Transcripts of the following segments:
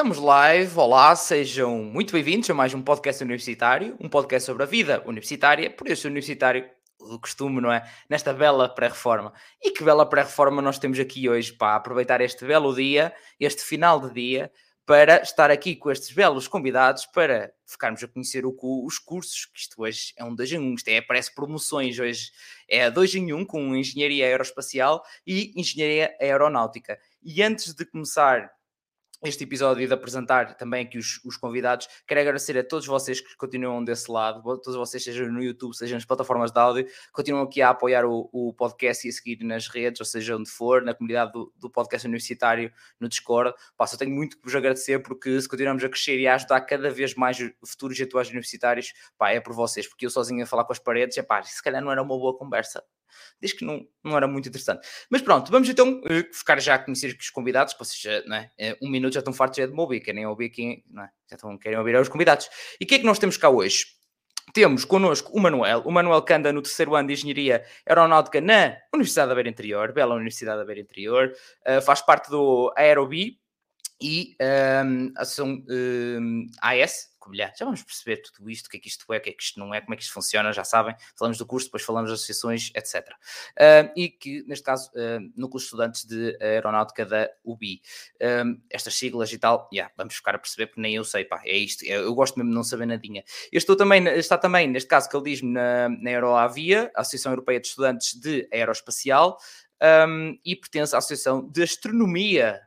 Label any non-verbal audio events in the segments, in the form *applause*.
Estamos live, olá, sejam muito bem-vindos a mais um podcast universitário, um podcast sobre a vida universitária, por isso universitário do costume, não é? Nesta bela pré-reforma. E que bela pré-reforma nós temos aqui hoje para aproveitar este belo dia, este final de dia, para estar aqui com estes belos convidados para ficarmos a conhecer o, os cursos, que isto hoje é um 2 em 1, isto é, parece promoções hoje, é 2 em 1 com Engenharia Aeroespacial e Engenharia Aeronáutica. E antes de começar este episódio e de apresentar também aqui os, os, convidados. Quero agradecer a todos vocês que continuam desse lado, todos vocês, sejam no YouTube, sejam nas plataformas de áudio, continuam aqui a apoiar o, o podcast e a seguir nas redes, ou seja, onde for, na comunidade do, do podcast universitário, no Discord. Só tenho muito que vos agradecer porque se continuamos a crescer e a ajudar cada vez mais futuros e atuais universitários, pá, é por vocês, porque eu sozinho a falar com as paredes, é pá, se calhar não era uma boa conversa diz que não, não era muito interessante. Mas pronto, vamos então uh, ficar já a conhecer os convidados, vocês já, é? Uh, um minuto já estão fartos já de me ouvir, querem ouvir quem, é? já estão, querem ouvir os convidados. E o que é que nós temos cá hoje? Temos connosco o Manuel, o Manuel que anda no terceiro ano de Engenharia Aeronáutica na Universidade da Beira Interior, bela Universidade da Beira Interior, uh, faz parte do Aerobi e um, a Ação um, AS, Covilhã. Já vamos perceber tudo isto, o que é que isto é, o que é que isto não é, como é que isto funciona, já sabem. Falamos do curso, depois falamos das associações, etc. Uh, e que, neste caso, uh, Núcleo de Estudantes de Aeronáutica da UBI. Uh, estas siglas e tal, yeah, vamos ficar a perceber, porque nem eu sei, pá, é isto. Eu, eu gosto mesmo de não saber nadinha. Eu estou também, está também, neste caso, que ele diz-me na, na Aeroavia, Associação Europeia de Estudantes de Aeroespacial, um, e pertence à Associação de Astronomia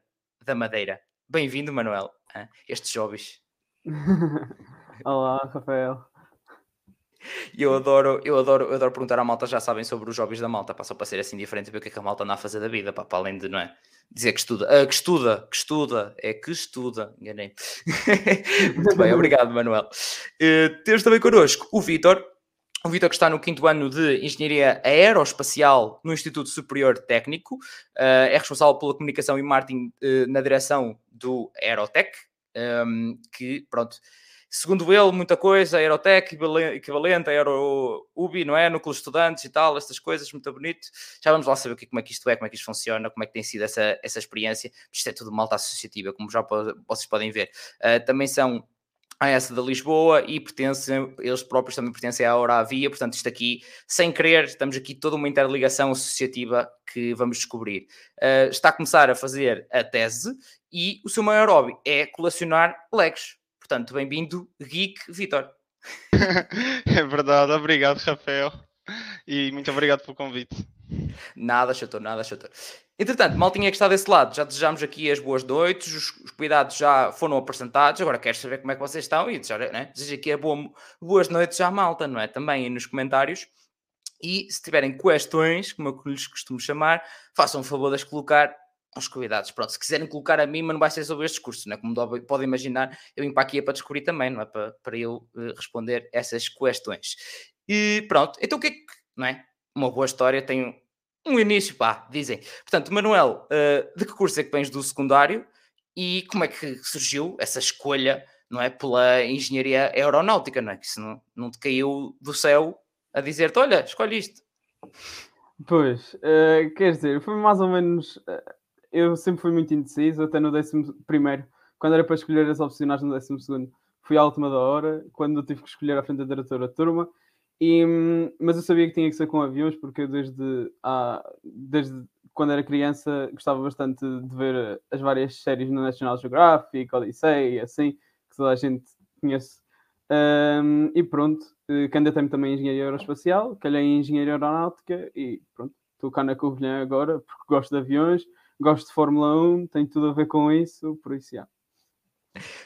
da Madeira. Bem-vindo, Manuel, estes jovens. *laughs* Olá, Rafael. Eu adoro, eu adoro, eu adoro perguntar à malta, já sabem sobre os hobbies da malta, pá, só para ser assim diferente, ver o que é que a malta anda a fazer da vida, pá, para além de, não é? Dizer que estuda, ah, que estuda, que estuda, é que estuda, enganei. *laughs* Muito bem, *laughs* obrigado, Manuel. Uh, temos também connosco o Vitor, o Vitor que está no quinto ano de Engenharia Aeroespacial no Instituto Superior Técnico, uh, é responsável pela comunicação e marketing uh, na direção do Aerotech, um, que, pronto, segundo ele, muita coisa, Aerotech, equivalente, Aero UBI, não é? Núcleo de estudantes e tal, estas coisas, muito bonito. Já vamos lá saber como é que isto é, como é que isto funciona, como é que tem sido essa, essa experiência. Isto é tudo malta associativa, como já vocês podem ver. Uh, também são a essa da Lisboa e pertencem, eles próprios também pertencem à Hora Via, portanto, isto aqui, sem querer, estamos aqui toda uma interligação associativa que vamos descobrir. Uh, está a começar a fazer a tese e o seu maior hobby é colecionar Legos. Portanto, bem-vindo, Geek Vitor. *laughs* é verdade, obrigado, Rafael. E muito obrigado pelo convite. Nada, chato, nada, chato. Entretanto, maltinha que está desse lado, já desejamos aqui as boas noites, os, os cuidados já foram apresentados, agora quero saber como é que vocês estão e desejar, né? desejo aqui a boa, boas noites à malta, não é? Também aí nos comentários. E se tiverem questões, como eu lhes costumo chamar, façam o favor de as colocar aos convidados. Pronto, se quiserem colocar a mim, mas não vai ser sobre este curso, não é? Como podem imaginar, eu vim para aqui é para descobrir também, não é? Para, para eu uh, responder essas questões. E pronto, então o que é que, não é? Uma boa história tem um início, pá, dizem. Portanto, Manuel, uh, de que curso é que vens do secundário e como é que surgiu essa escolha, não é, pela engenharia aeronáutica, não é? Que isso não, não te caiu do céu a dizer-te, olha, escolhe isto. Pois, uh, quer dizer, foi mais ou menos. Eu sempre fui muito indeciso, até no décimo primeiro, quando era para escolher as opcionais no décimo segundo, fui à última da hora, quando tive que escolher a frente da diretora da turma, e, mas eu sabia que tinha que ser com aviões, porque desde, ah, desde quando era criança gostava bastante de ver as várias séries no National Geographic, Odyssey, assim, que toda a gente conhece. Um, e pronto, eh, candidatei-me também em engenharia aeroespacial, calhei em engenharia aeronáutica e pronto, estou cá na Covilhã agora porque gosto de aviões, gosto de Fórmula 1, tem tudo a ver com isso, por isso já.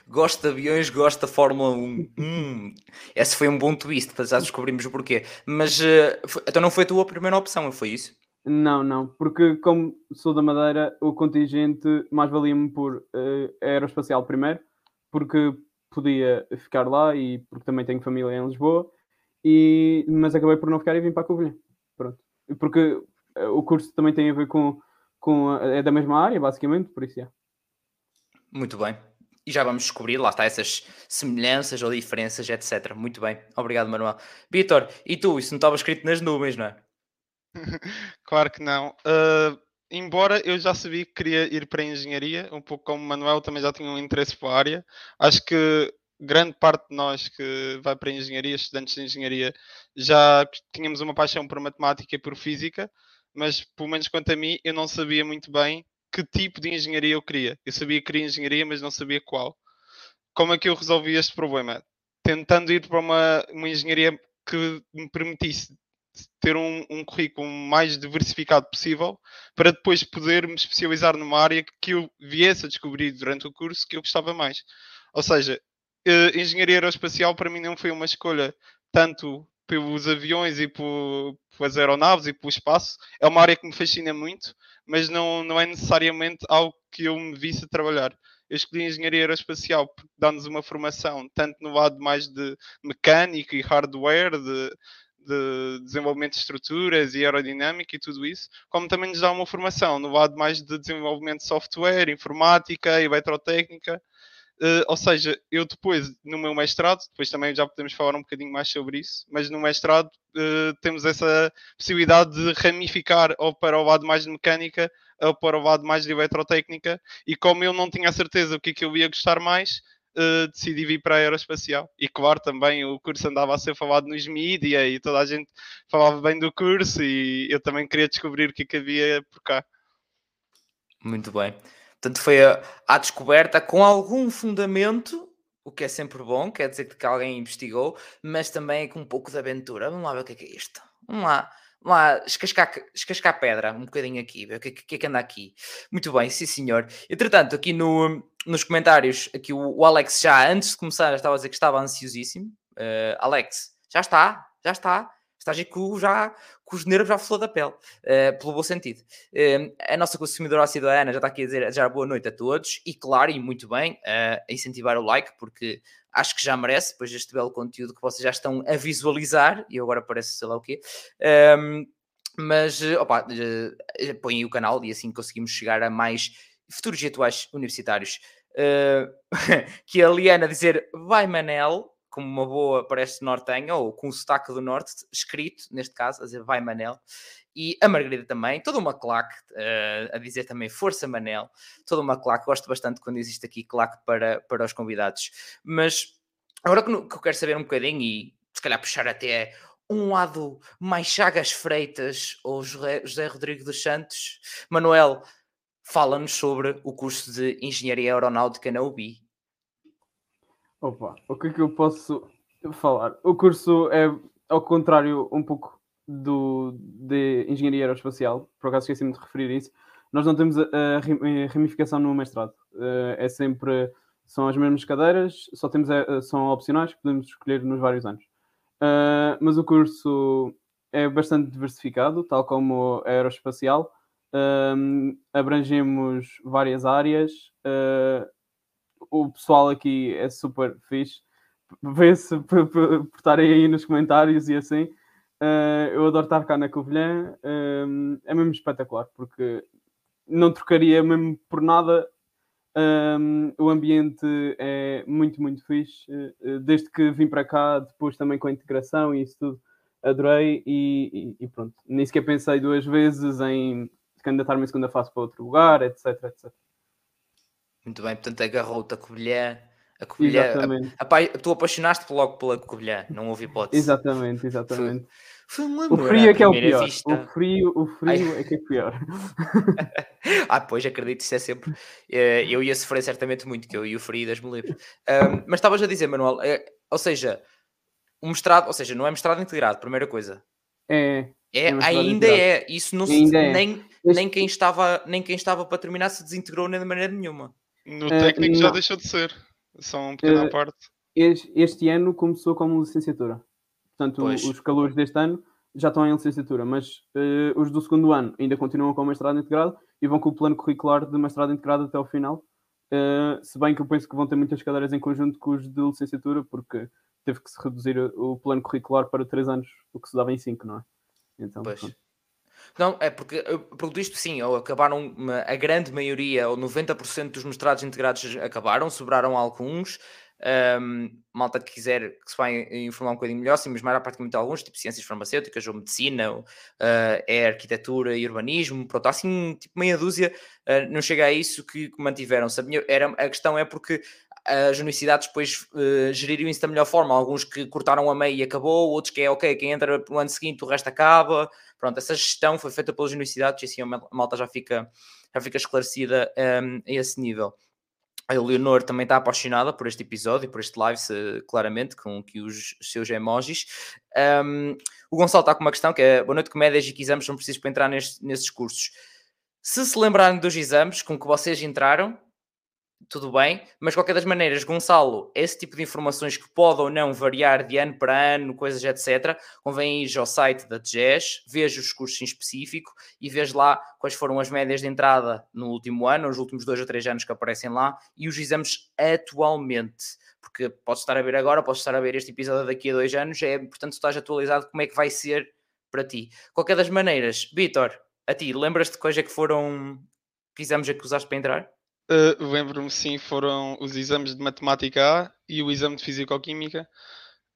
Gosto de aviões, gosto da Fórmula 1. Hum, esse foi um bom twist, já descobrimos o porquê. Mas uh, foi, então não foi a tua primeira opção, foi isso? Não, não, porque como sou da Madeira, o contingente mais valia-me por uh, aeroespacial primeiro, porque podia ficar lá e porque também tenho família em Lisboa, e, mas acabei por não ficar e vim para a Covilhã. Pronto. Porque uh, o curso também tem a ver com, com a, é da mesma área, basicamente, por isso é. Muito bem e já vamos descobrir, lá está, essas semelhanças ou diferenças, etc. Muito bem, obrigado, Manuel. Vitor, e tu? Isso não estava escrito nas nuvens, não é? *laughs* claro que não. Uh, embora eu já sabia que queria ir para a engenharia, um pouco como o Manuel também já tinha um interesse para a área, acho que grande parte de nós que vai para a engenharia, estudantes de engenharia, já tínhamos uma paixão por matemática e por física, mas pelo menos quanto a mim, eu não sabia muito bem que tipo de engenharia eu queria. Eu sabia que queria engenharia, mas não sabia qual. Como é que eu resolvi este problema? Tentando ir para uma, uma engenharia que me permitisse ter um, um, currículo mais diversificado possível para depois poder me especializar numa área que eu viesse a descobrir durante o curso que eu gostava mais. Ou seja, uh, engenharia aeroespacial para mim não foi uma escolha tanto pelos aviões e por, pelas aeronaves e pelo espaço. É uma área que me fascina muito, mas não, não é necessariamente algo que eu me visse a trabalhar. Eu escolhi engenharia aeroespacial porque dá-nos uma formação tanto no lado mais de mecânico e hardware, de, de desenvolvimento de estruturas e aerodinâmica e tudo isso, como também nos dá uma formação no lado mais de desenvolvimento de software, informática, eletrotécnica. Uh, ou seja, eu depois, no meu mestrado, depois também já podemos falar um bocadinho mais sobre isso, mas no mestrado uh, temos essa possibilidade de ramificar ou para o lado mais de mecânica ou para o lado mais de eletrotécnica, e como eu não tinha certeza o que é que eu ia gostar mais, uh, decidi vir para a aeroespacial. E claro, também o curso andava a ser falado nos mídia e toda a gente falava bem do curso e eu também queria descobrir o que, é que havia por cá. Muito bem. Portanto, foi a, a descoberta com algum fundamento, o que é sempre bom, quer dizer que alguém investigou, mas também com um pouco de aventura. Vamos lá ver o que é, que é isto. Vamos lá Vamos lá, escascar, escascar pedra um bocadinho aqui, ver o que, que, é que anda aqui. Muito bem, sim senhor. Entretanto, aqui no, nos comentários, aqui o, o, Alex já, antes de começar, estava a dizer que estava ansiosíssimo. Uh, Alex, já está, já está. Estás aí já, com os nervos já flor da pele, uh, pelo bom sentido. Uh, a nossa consumidora ácida Ana já está aqui a dizer já boa noite a todos e, claro, e muito bem, a incentivar o like, porque acho que já merece, depois deste belo conteúdo que vocês já estão a visualizar, e agora parece sei lá o quê. Um, mas, opa, uh, põem o canal e assim conseguimos chegar a mais futuros atuais universitários. Uh, *laughs* que a Liana dizer vai Manel, como uma boa, parece nortenha, ou com o sotaque do norte, escrito, neste caso, a dizer vai Manel e a Margarida também, toda uma claque uh, a dizer também Força Manel, toda uma claque, gosto bastante quando existe aqui claque para, para os convidados. Mas agora que, que eu quero saber um bocadinho e se calhar puxar até um lado mais Chagas Freitas ou José Rodrigo dos Santos, Manuel, fala-nos sobre o curso de Engenharia Aeronáutica na UBI. Opa, o que é que eu posso falar? O curso é, ao contrário, um pouco do, de Engenharia Aeroespacial, por acaso esqueci-me de referir isso, nós não temos a, a ramificação no mestrado. Uh, é sempre, são as mesmas cadeiras, só temos, uh, são opcionais podemos escolher nos vários anos. Mas o curso é bastante diversificado, tal como a aeroespacial. Abrangemos várias áreas. Uh, o pessoal aqui é super fixe. Vê-se por, por, por estarem aí nos comentários e assim. Uh, eu adoro estar cá na Covilhã, uh, é mesmo espetacular, porque não trocaria mesmo por nada. Um, o ambiente é muito, muito fixe. Uh, desde que vim para cá, depois também com a integração e isso tudo, adorei e, e, e pronto. Nem sequer pensei duas vezes em candidatar-me em segunda fase para outro lugar, etc, etc. Muito bem, portanto agarrou-te a Covilhã a Covilhã, exatamente. A, a, tu apaixonaste logo pela Covilhã, não houve hipótese. Exatamente, exatamente. Foi, foi o frio é que é o pior. Vista. O frio, o frio Ai. é que é pior. *laughs* ah, pois acredito, isso é sempre. Eh, eu ia sofrer certamente muito, que eu e o frio das me livre. Um, mas estavas a dizer, Manuel, é, ou seja, o mestrado, ou seja, não é mestrado integrado, primeira coisa. É. É, é ainda é. Isso não se, é. nem, nem, quem estava, nem quem estava para terminar se desintegrou nem de maneira nenhuma. No técnico uh, já deixou de ser. Só uma pequena uh, parte. Este, este, ano começou como licenciatura. Portanto, pois. os calores deste ano já estão em licenciatura, mas uh, os do segundo ano ainda continuam com mestrado integrado e vão com o plano curricular de mestrado integrado até ao final. Uh, se bem que eu penso que vão ter muitas cadeiras em conjunto com os de licenciatura, porque teve que se reduzir o plano curricular para 3 anos, o que se dava em 5, não é? Então, pois. Pronto. Não, é porque, pelo isto, sim, acabaram, a grande maioria, ou 90% dos mestrados integrados acabaram, sobraram alguns, Um, malta que quiser que se vai informar um bocadinho melhor, sim, mas mais praticamente alguns, tipo ciências farmacêuticas ou medicina, ou, uh, é arquitetura e urbanismo, pronto, assim, tipo meia dúzia, uh, não chega a isso que, que mantiveram-se. A, era, a questão é porque as universidades depois uh, geririam isso da melhor forma. Alguns que cortaram a meia e acabou, outros que é ok, quem entra no ano seguinte o resto acaba. Pronto, essa gestão foi feita pelas universidades e assim a malta já fica, já fica esclarecida um, a esse nível. A Leonor também está apaixonada por este episódio, por este live, claramente, com que os seus emojis. Um, o Gonçalo está com uma questão que é: boa noite, comédias e que exames são precisos para entrar neste, nesses cursos? Se se lembrarem dos exames com que vocês entraram, tudo bem, mas qualquer das maneiras, Gonçalo, esse tipo de informações que pode ou não variar de ano para ano, coisas etc., convém ir ao site da DGES, veja os cursos em específico e veja lá quais foram as médias de entrada no último ano, nos últimos dois ou três anos que aparecem lá e os exames atualmente. Porque podes estar a ver agora, podes estar a ver este episódio daqui a dois anos, é importante estás atualizado como é que vai ser para ti. Qualquer das maneiras, Vitor, a ti, lembras-te quais é que foram que exames é que usaste para entrar? Uh, Lembro-me sim, foram os exames de matemática A e o exame de fisicoquímica.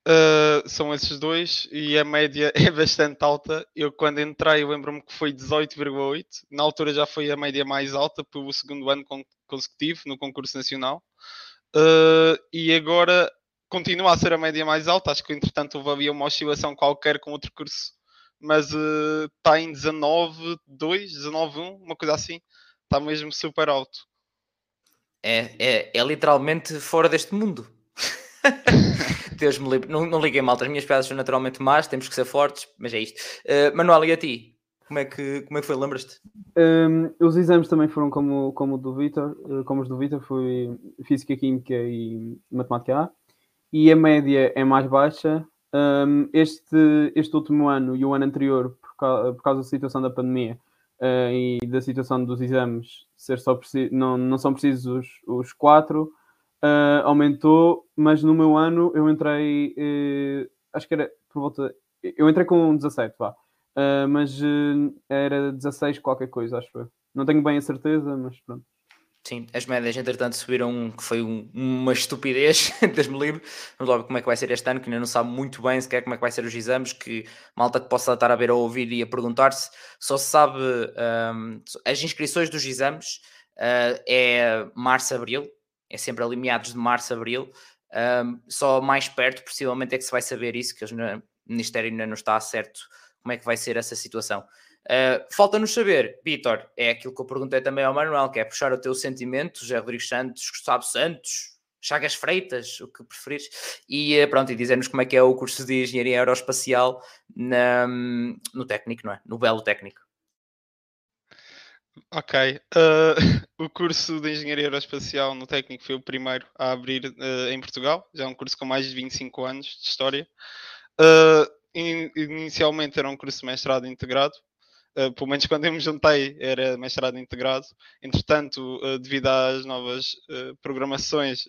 Uh, são esses dois e a média *laughs* é bastante alta. Eu quando entrei lembro-me que foi 18,8. Na altura já foi a média mais alta pelo segundo ano consecutivo no concurso nacional. Uh, e agora continua a ser a média mais alta. Acho que entretanto houve havia uma oscilação qualquer com outro curso, mas está uh, em 19,2, 19,1, uma coisa assim. Está mesmo super alto é, é, é literalmente fora deste mundo. *laughs* Deus me livre. Não, não liguei mal, as minhas piadas são naturalmente más, temos que ser fortes, mas é isto. Uh, Manuel, e a ti? Como é que, como é que foi? Lembras-te? Um, os exames também foram como, como, do Vitor, eh, como os do Vitor, foi Física, Química e Matemática A. E a média é mais baixa. Um, este, este último ano e o ano anterior, por causa, por causa da situação da pandemia, uh, e da situação dos exames ser só não, não são precisos os, os quatro, uh, aumentou, mas no meu ano eu entrei, uh, acho que era por volta, eu entrei com 17, vá, mas era 16 qualquer coisa, acho eu. Não tenho bem a certeza, mas pronto. Sim, as médias entretanto subiram, que foi um, uma estupidez, *laughs* Deus-me livre. Vamos lá ver como é que vai ser este ano, que ainda não sabe muito bem sequer como é que vai ser os exames, que malta que possa estar a ver ou ouvir e a perguntar-se, só se sabe um, as inscrições dos exames uh, é março, abril, é sempre ali meados de março, abril, um, só mais perto possivelmente é que se vai saber isso, que o Ministério ainda não está certo como é que vai ser essa situação. Uh, Falta-nos saber, Vitor, é aquilo que eu perguntei também ao Manuel, que é puxar o teu sentimento, José Rodrigues Santos, Gustavo Santos, Chagas Freitas, o que preferires, e uh, pronto, e dizer-nos como é que é o curso de Engenharia Aeroespacial na, no técnico, não é? No belo técnico. Ok, uh, *laughs* o curso de Engenharia Aeroespacial no técnico foi o primeiro a abrir em Portugal, já é um curso com mais de 25 anos de história. In, inicialmente era um curso de mestrado integrado, uh, pelo menos quando eu me juntei, era mestrado integrado. Entretanto, uh, devido às novas uh, programações,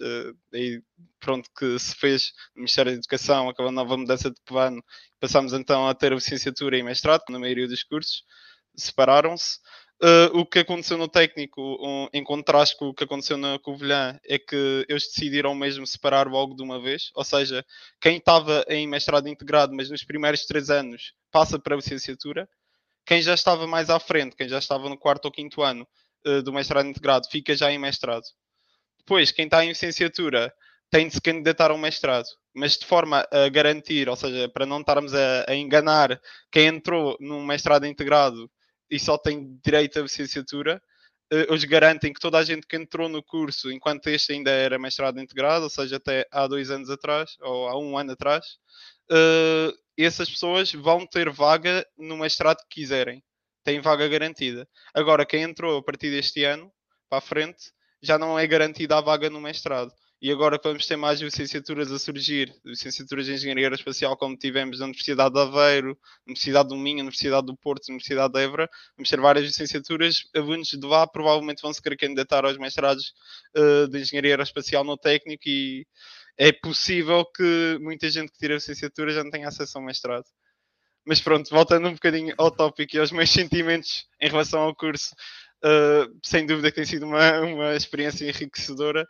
aí, pronto, que se fez no Ministério da Educação, acabou a nova mudança de plano, passámos então a ter licenciatura e mestrado, na maioria dos cursos, separaram-se. O que aconteceu no técnico, um, em contraste com o que aconteceu na Covilhã, é que eles decidiram mesmo separar logo de uma vez. Ou seja, quem estava em mestrado integrado, mas nos primeiros três anos, passa para a licenciatura quem já estava mais à frente, quem já estava no quarto ou quinto ano uh, do mestrado integrado, fica já em mestrado. Depois, quem está em licenciatura tem de se candidatar a um mestrado, mas de forma a garantir, ou seja, para não estarmos a, a enganar quem entrou num mestrado integrado e só tem direito à licenciatura, uh, eles garantem que toda a gente que entrou no curso, enquanto este ainda era mestrado integrado, ou seja, até há dois anos atrás, ou há um ano atrás, uh, essas pessoas vão ter vaga no mestrado que quiserem. Têm vaga garantida. Agora, quem entrou a partir deste ano para a frente já não é garantida a vaga no mestrado. E agora que vamos ter mais licenciaturas a surgir, licenciaturas de Engenharia Aeroespacial, como tivemos na Universidade de Aveiro, Universidade do Minho, Universidade do Porto, Universidade de Évora, vamos ter várias licenciaturas. Alunos de lá provavelmente vão se querer candidatar aos mestrados uh, de Engenharia Aeroespacial no técnico e é possível que muita gente que tira a licenciatura já não tenha acesso ao mestrado. Mas pronto, voltando um bocadinho ao tópico e aos meus *laughs* sentimentos em relação ao curso, uh, sem dúvida que tem sido uma, uma experiência enriquecedora.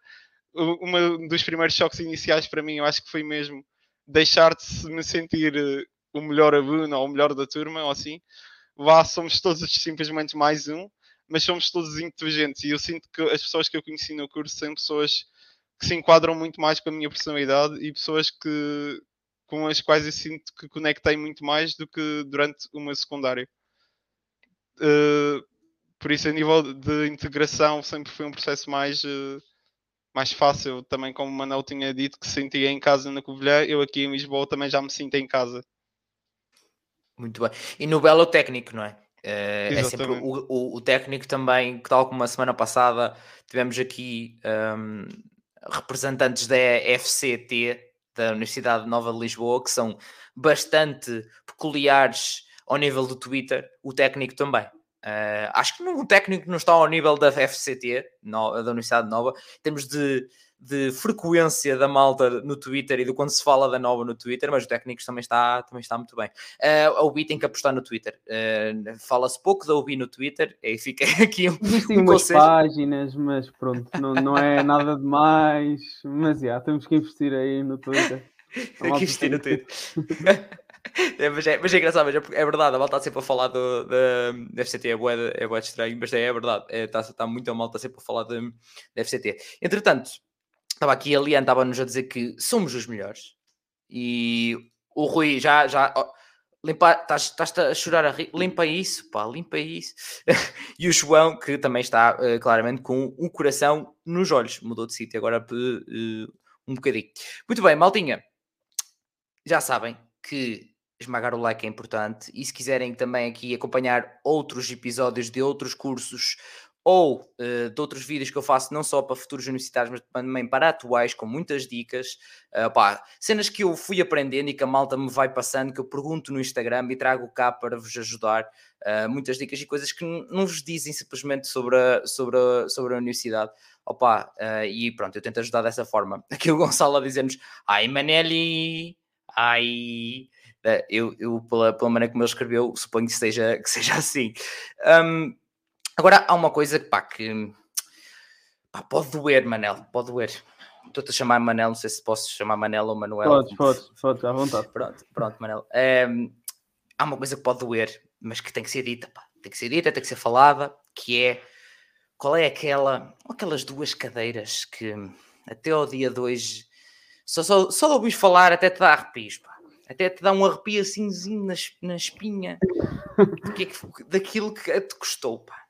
um dos primeiros choques iniciais para mim, eu acho que foi mesmo deixar de me sentir eh, o melhor aluno ou o melhor da turma, ou assim. Vá, somos todos simplesmente mais um, mas somos todos inteligentes. E eu sinto que as pessoas que eu conheci no curso são pessoas que se enquadram muito mais com a minha personalidade e pessoas que, com as quais eu sinto que conectei muito mais do que durante uma secundária. Uh, por isso, a nível de integração, sempre foi um processo mais. Uh, mais fácil, também como o Manuel tinha dito que se sentia em casa na Covilhã, eu aqui em Lisboa também já me sinto em casa. Muito bem. E no Belo técnico, não é? Uh, é sempre o, o, o, técnico também, que tal como a semana passada tivemos aqui um, representantes da FCT, da Universidade Nova de Lisboa, que são bastante peculiares ao nível do Twitter, o técnico também. Uh, acho que o técnico não está ao nível da FCT, no, da Universidade Nova, em termos de, de frequência da malta no Twitter e do quando se fala da Nova no Twitter, mas o técnico também está, também está muito bem. Uh, a UBI tem que apostar no Twitter. Uh, Fala-se pouco da UBI no Twitter, e fica *laughs* aqui um, Existem um umas páginas, mas pronto, não, não é nada demais, mas já, temos que investir aí no Twitter. *laughs* Tem que investir no Twitter. *laughs* É, mas, é, mas é engraçado, mas é, é verdade, a malta está sempre a falar do, da FCT, é boa, é boa estranho, mas é, é verdade, está, é, está muito a malta sempre a falar da FCT. Entretanto, estava aqui a Liane, estava-nos a dizer que somos os melhores e o Rui já, já limpa, estás a chorar a rir, limpa isso, pá, limpa isso. *laughs* e o João, que também está uh, claramente com um coração nos olhos, mudou de sítio agora uh, um bocadinho. Muito bem, maltinha, já sabem que esmagar o like é importante. E se quiserem também aqui acompanhar outros episódios de outros cursos ou uh, de outros vídeos que eu faço, não só para futuros universitários, mas também para atuais, com muitas dicas. Uh, pá, cenas que eu fui aprendendo e que a malta me vai passando, que eu pergunto no Instagram e trago cá para vos ajudar. Uh, muitas dicas e coisas que não vos dizem simplesmente sobre a, sobre a, sobre a universidade. Opa, e pronto, eu tento ajudar dessa forma. *laughs* Aqui o Gonçalo a dizer-nos: Ai, Manelli, ai. Eh, eu, eu pela, pela maneira como ele escreveu, suponho que seja, que seja assim. Um, agora, há uma coisa pá, que pá, pode doer, Manel, pode doer. Estou-te a chamar Manel, não sei se posso chamar Manel ou Manuel. Podes, podes, podes, à vontade. Pronto, pronto, Manel. Um, há uma coisa que pode doer, mas que tem que ser dita, pá. tem que ser dita, tem que ser falada, que é qual é aquela, aquelas duas cadeiras que até ao dia 2 só, só, só de ouvir falar até te dá arrepios, pá até te dá um arrepio assim na, na espinha *laughs* que é que, daquilo que te custou, pá.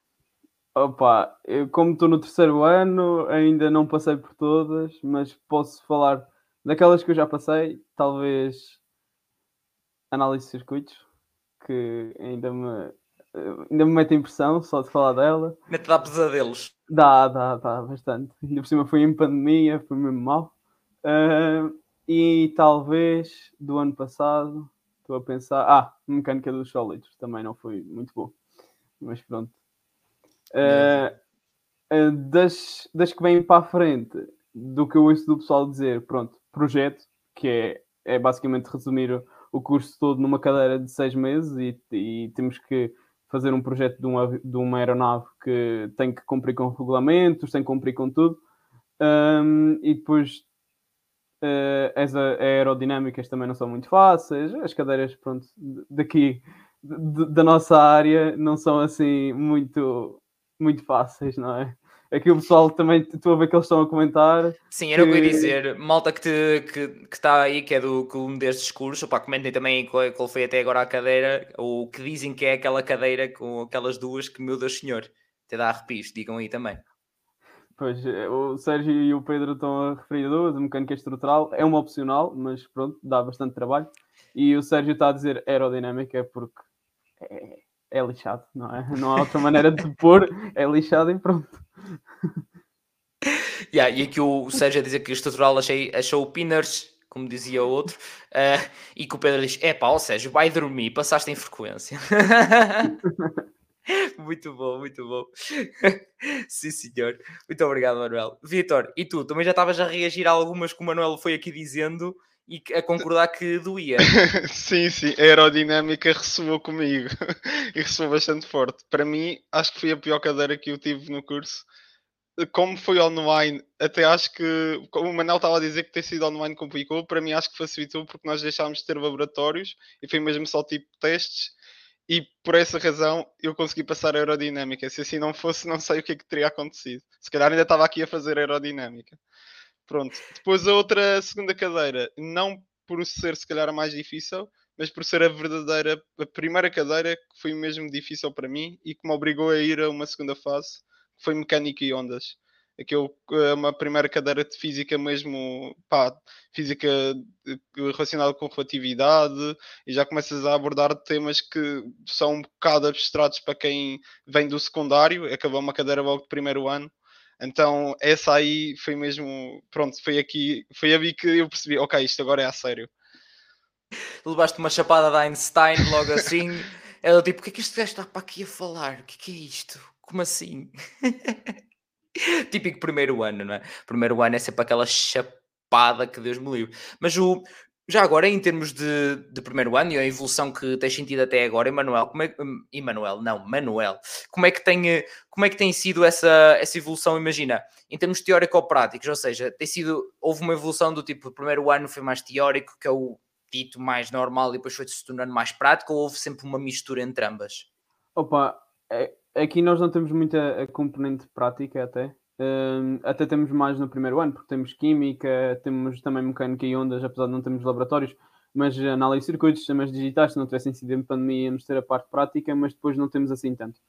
Opa, eu, como estou no terceiro ano, ainda não passei por todas, mas posso falar daquelas que eu já passei, talvez análise de circuitos, que ainda me ainda me mete impressão só de falar dela. Ainda te dá pesadelos. Dá, dá, dá, bastante. Ainda por cima foi em pandemia, foi mesmo mal. Uh, e talvez do ano passado, estou a pensar. Ah, mecânica dos sólidos também não foi muito bom, mas pronto. Uh, uh, das, das que vêm para a frente, do que eu ouço do pessoal dizer, pronto, projeto, que é, é basicamente resumir o, curso todo numa cadeira de seis meses e, e temos que fazer um projeto de uma, de uma aeronave que tem que cumprir com regulamentos, tem que cumprir com tudo. Um, e depois Uh, as aerodinâmicas também não são muito fáceis. As cadeiras, pronto, daqui da nossa área não são assim muito, muito fáceis, não é? Aqui o pessoal também, estou a ver que eles estão a comentar. Sim, era o que eu ia dizer. Malta que, te, que, que está aí, que é do um destes cursos, opá, comentem também qual, qual foi até agora a cadeira, ou que dizem que é aquela cadeira com aquelas duas que, meu Deus Senhor, te dá arrepios, digam aí também. Pois, eh, o Sérgio e o Pedro estão a referir a duas, a mecânica estrutural é uma opcional, mas pronto, dá bastante trabalho. E o Sérgio está a dizer aerodinâmica porque é, é lixado, não é? Não há outra maneira de pôr, é lixado e pronto. Yeah, e aqui o Sérgio a dizer que o estrutural achei, achou pinners, como dizia o outro, uh, e que o Pedro diz: é pá, o Sérgio, vai dormir, passaste em frequência. *laughs* muito bom, muito bom. *laughs* Sim, senhor. Muito obrigado, Manuel. Vitor, e tu? Também já estavas a reagir a algumas que o Manuel foi aqui dizendo e a concordar que doía. *laughs* sim, sim. A aerodinâmica ressoou comigo *laughs* e ressoou bastante forte. Para mim, acho que foi a pior cadeira que eu tive no curso. como foi online, até acho que, como o Manel estava a dizer que ter sido online complicou, para mim acho que facilitou porque nós deixámos de ter laboratórios e foi mesmo só tipo testes e por essa razão eu consegui passar a aerodinâmica. Se assim não fosse, não sei o que é que teria acontecido. Se calhar ainda estava aqui a fazer aerodinâmica. Pronto. Depois a outra segunda cadeira, não por ser se calhar a mais difícil, mas por ser a verdadeira, a primeira cadeira que foi mesmo difícil para mim e que me obrigou a ir a uma segunda fase, que foi mecânica e ondas. Aquilo é uma primeira cadeira de física mesmo, pá, física relacionada com relatividade, e já começas a abordar temas que são um bocado abstratos para quem vem do secundário, acabou uma cadeira logo de primeiro ano. Então, essa aí foi mesmo, pronto, foi aqui, foi ali que eu percebi, ok, isto agora é a sério levaste uma chapada da Einstein logo assim. *laughs* Ela tipo, o que é que este gajo está para aqui a falar? O que é que é isto? Como assim? *laughs* Típico primeiro ano, não é? Primeiro ano é sempre aquela chapada que Deus me livre. Mas o, já agora, em termos de, de primeiro ano e a evolução que tens sentido até agora, Emanuel, como é hum, Emanuel, não, Manuel, como é que tem, como é que tem sido essa, essa evolução? Imagina, em termos teórico-práticos, ou seja, tem sido, houve uma evolução do tipo, primeiro ano foi mais teórico, que é o dito mais normal e depois foi-se tornando mais prático ou houve sempre uma mistura entre ambas? Opa, é, aqui nós não temos muita componente prática até. Um, até temos mais no primeiro ano, porque temos química, temos também mecânica e ondas, apesar de não termos laboratórios, mas análise de circuitos, sistemas digitais, se não tivessem sido em pandemia, íamos ter a parte prática, mas depois não temos assim tanto.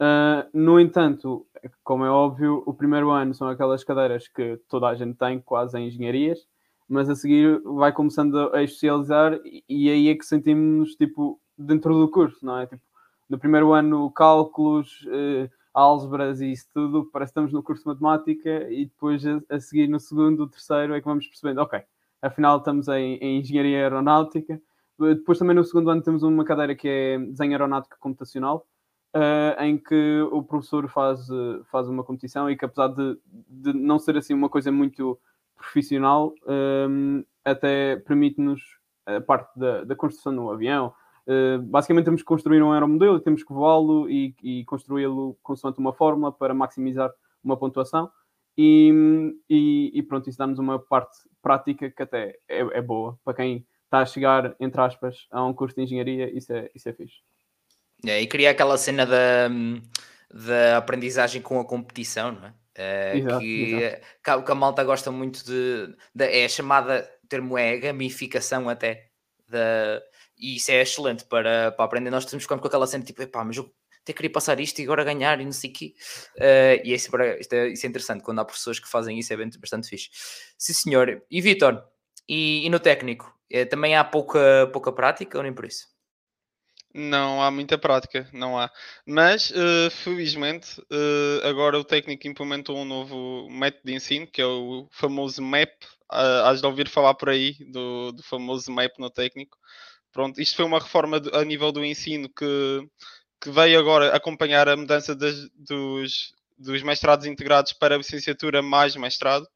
Uh, no entanto, como é óbvio, o primeiro ano são aquelas cadeiras que toda a gente tem, quase em engenharias, mas a seguir vai começando a especializar e aí é que sentimos tipo dentro do curso, não é? Tipo, no primeiro ano cálculos, uh, álgebras e isso tudo, parece que estamos no curso de matemática e depois a, a, seguir no segundo, terceiro é que vamos percebendo, ok, afinal estamos em, em engenharia aeronáutica. Depois também no segundo ano temos uma cadeira que é desenho aeronáutico computacional, uh, em que o professor faz, faz uma competição e que apesar de, de não ser assim uma coisa muito profissional um, até permite-nos a parte da, da construção do avião. Uh, basicamente temos que construir um aeromodelo e temos que voá-lo e, e construí-lo consoante uma fórmula para maximizar uma pontuação. E, e, e pronto, isso dá-nos uma parte prática que até é, é, boa para quem está a chegar, entre aspas, a um curso de engenharia, isso é, isso é fixe. É, e cria aquela cena da, da aprendizagem com a competição, não é? Uh, exato, que, exato. que, a malta gosta muito de, de, é chamada, o termo é gamificação até, de, e isso é excelente para, para aprender. Nós temos com aquela cena tipo, epá, mas eu até queria passar isto e agora ganhar e não sei o quê. Uh, e é, isso é, isso é interessante, quando há professores que fazem isso é bem, bastante fixe. Sim senhor. E Vitor, e, e, no técnico, é, também há pouca, pouca prática ou nem por isso? Não há muita prática, não há. Mas, uh, felizmente, uh, agora o técnico implementou um novo método de ensino, que é o famoso MAP. Uh, has de ouvir falar por aí do, do famoso MAP no técnico. Pronto, isto foi uma reforma a nível do ensino que, que veio agora acompanhar a mudança das, dos, dos mestrados integrados para a licenciatura mais mestrado.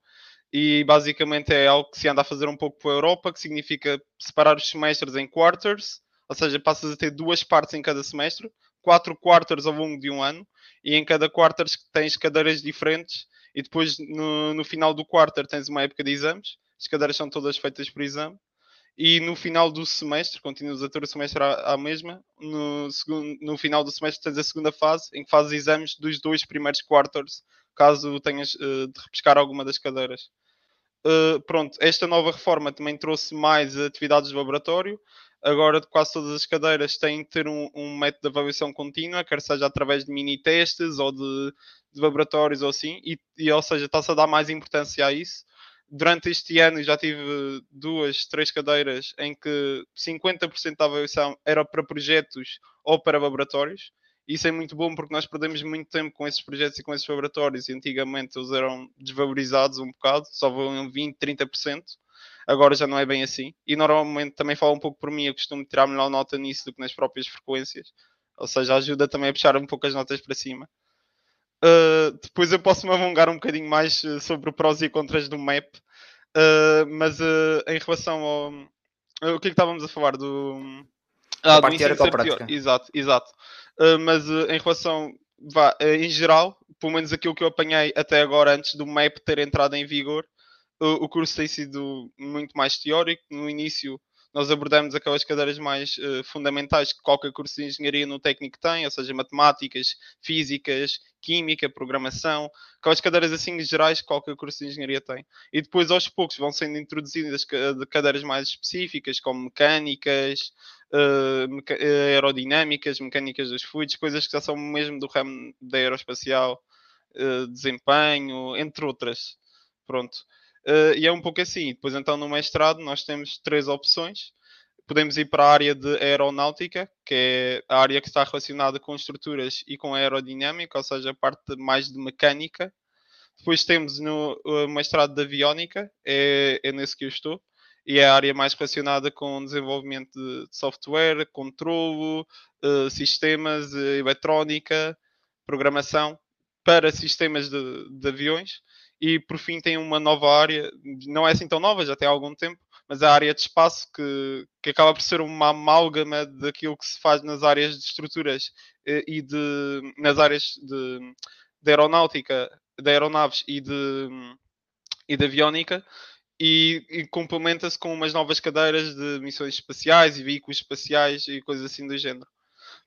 E basicamente é algo que se anda a fazer um pouco para a Europa, que significa separar os semestres em quarters ou seja, passas a ter duas partes em cada semestre, quatro quarters ao longo de um ano, e em cada quarter tens cadeiras diferentes, e depois no, no final do quarter tens uma época de exames, as cadeiras são todas feitas por exame, e no final do semestre, continuas a ter o semestre à, à mesma, no, segundo, no final do semestre tens a segunda fase, em que fazes exames dos dois primeiros quarters, caso tenhas uh, de repescar alguma das cadeiras. Uh, pronto, esta nova reforma também trouxe mais atividades de laboratório, agora quase todas as cadeiras têm de ter um, um, método de avaliação contínua, quer seja através de mini testes ou de, de laboratórios ou assim, e, e ou seja, está-se a dar mais importância a isso. Durante este ano já tive duas, três cadeiras em que 50% da avaliação era para projetos ou para laboratórios. Isso é muito bom porque nós perdemos muito tempo com esses projetos e com esses laboratórios e antigamente eles eram desvalorizados um bocado, só vão 20, 30% agora já não é bem assim. E normalmente também falo um pouco por mim, eu costumo tirar melhor nota nisso do que nas próprias frequências, ou seja, ajuda também a puxar um pouco as notas para cima. Uh, depois eu posso me alongar um bocadinho mais ah, sobre o prós e contras do map, uh, mas em relação ao. o que é que estávamos a falar? Do. Ah, do ensino Exato, exato. mas em relação vá, uh, em geral, pelo menos aquilo que eu apanhei até agora, antes do MAP ter entrado em vigor, o curso tem sido muito mais teórico. No início, nós abordamos aquelas cadeiras mais uh, fundamentais que qualquer curso de engenharia no técnico tem, ou seja, matemáticas, físicas, química, programação, aquelas cadeiras assim gerais que qualquer curso de engenharia tem. E depois, aos poucos, vão sendo introduzidas cadeiras mais específicas, como mecânicas, uh, aerodinâmicas, mecânicas dos fluidos, coisas que já são mesmo do ramo da aeroespacial, uh, desempenho, entre outras. Pronto. Uh, e é um pouco assim. Depois, então, no mestrado, nós temos três opções. Podemos ir para a área de aeronáutica, que é a área que está relacionada com estruturas e com aerodinâmica, ou seja, a parte mais de mecânica. Depois temos no mestrado de aviónica, é, é nesse que eu estou, e é a área mais relacionada com desenvolvimento de software, controlo, uh, sistemas, eletrónica, programação para sistemas de, de aviões e por fim tem uma nova área, não é assim tão nova, já tem algum tempo, mas a área de espaço que, que acaba por ser uma amálgama daquilo que se faz nas áreas de estruturas eh, e de nas áreas de, de aeronáutica, de aeronaves e de, e de aviónica e, e complementa-se com umas novas cadeiras de missões espaciais e veículos espaciais e coisas assim do género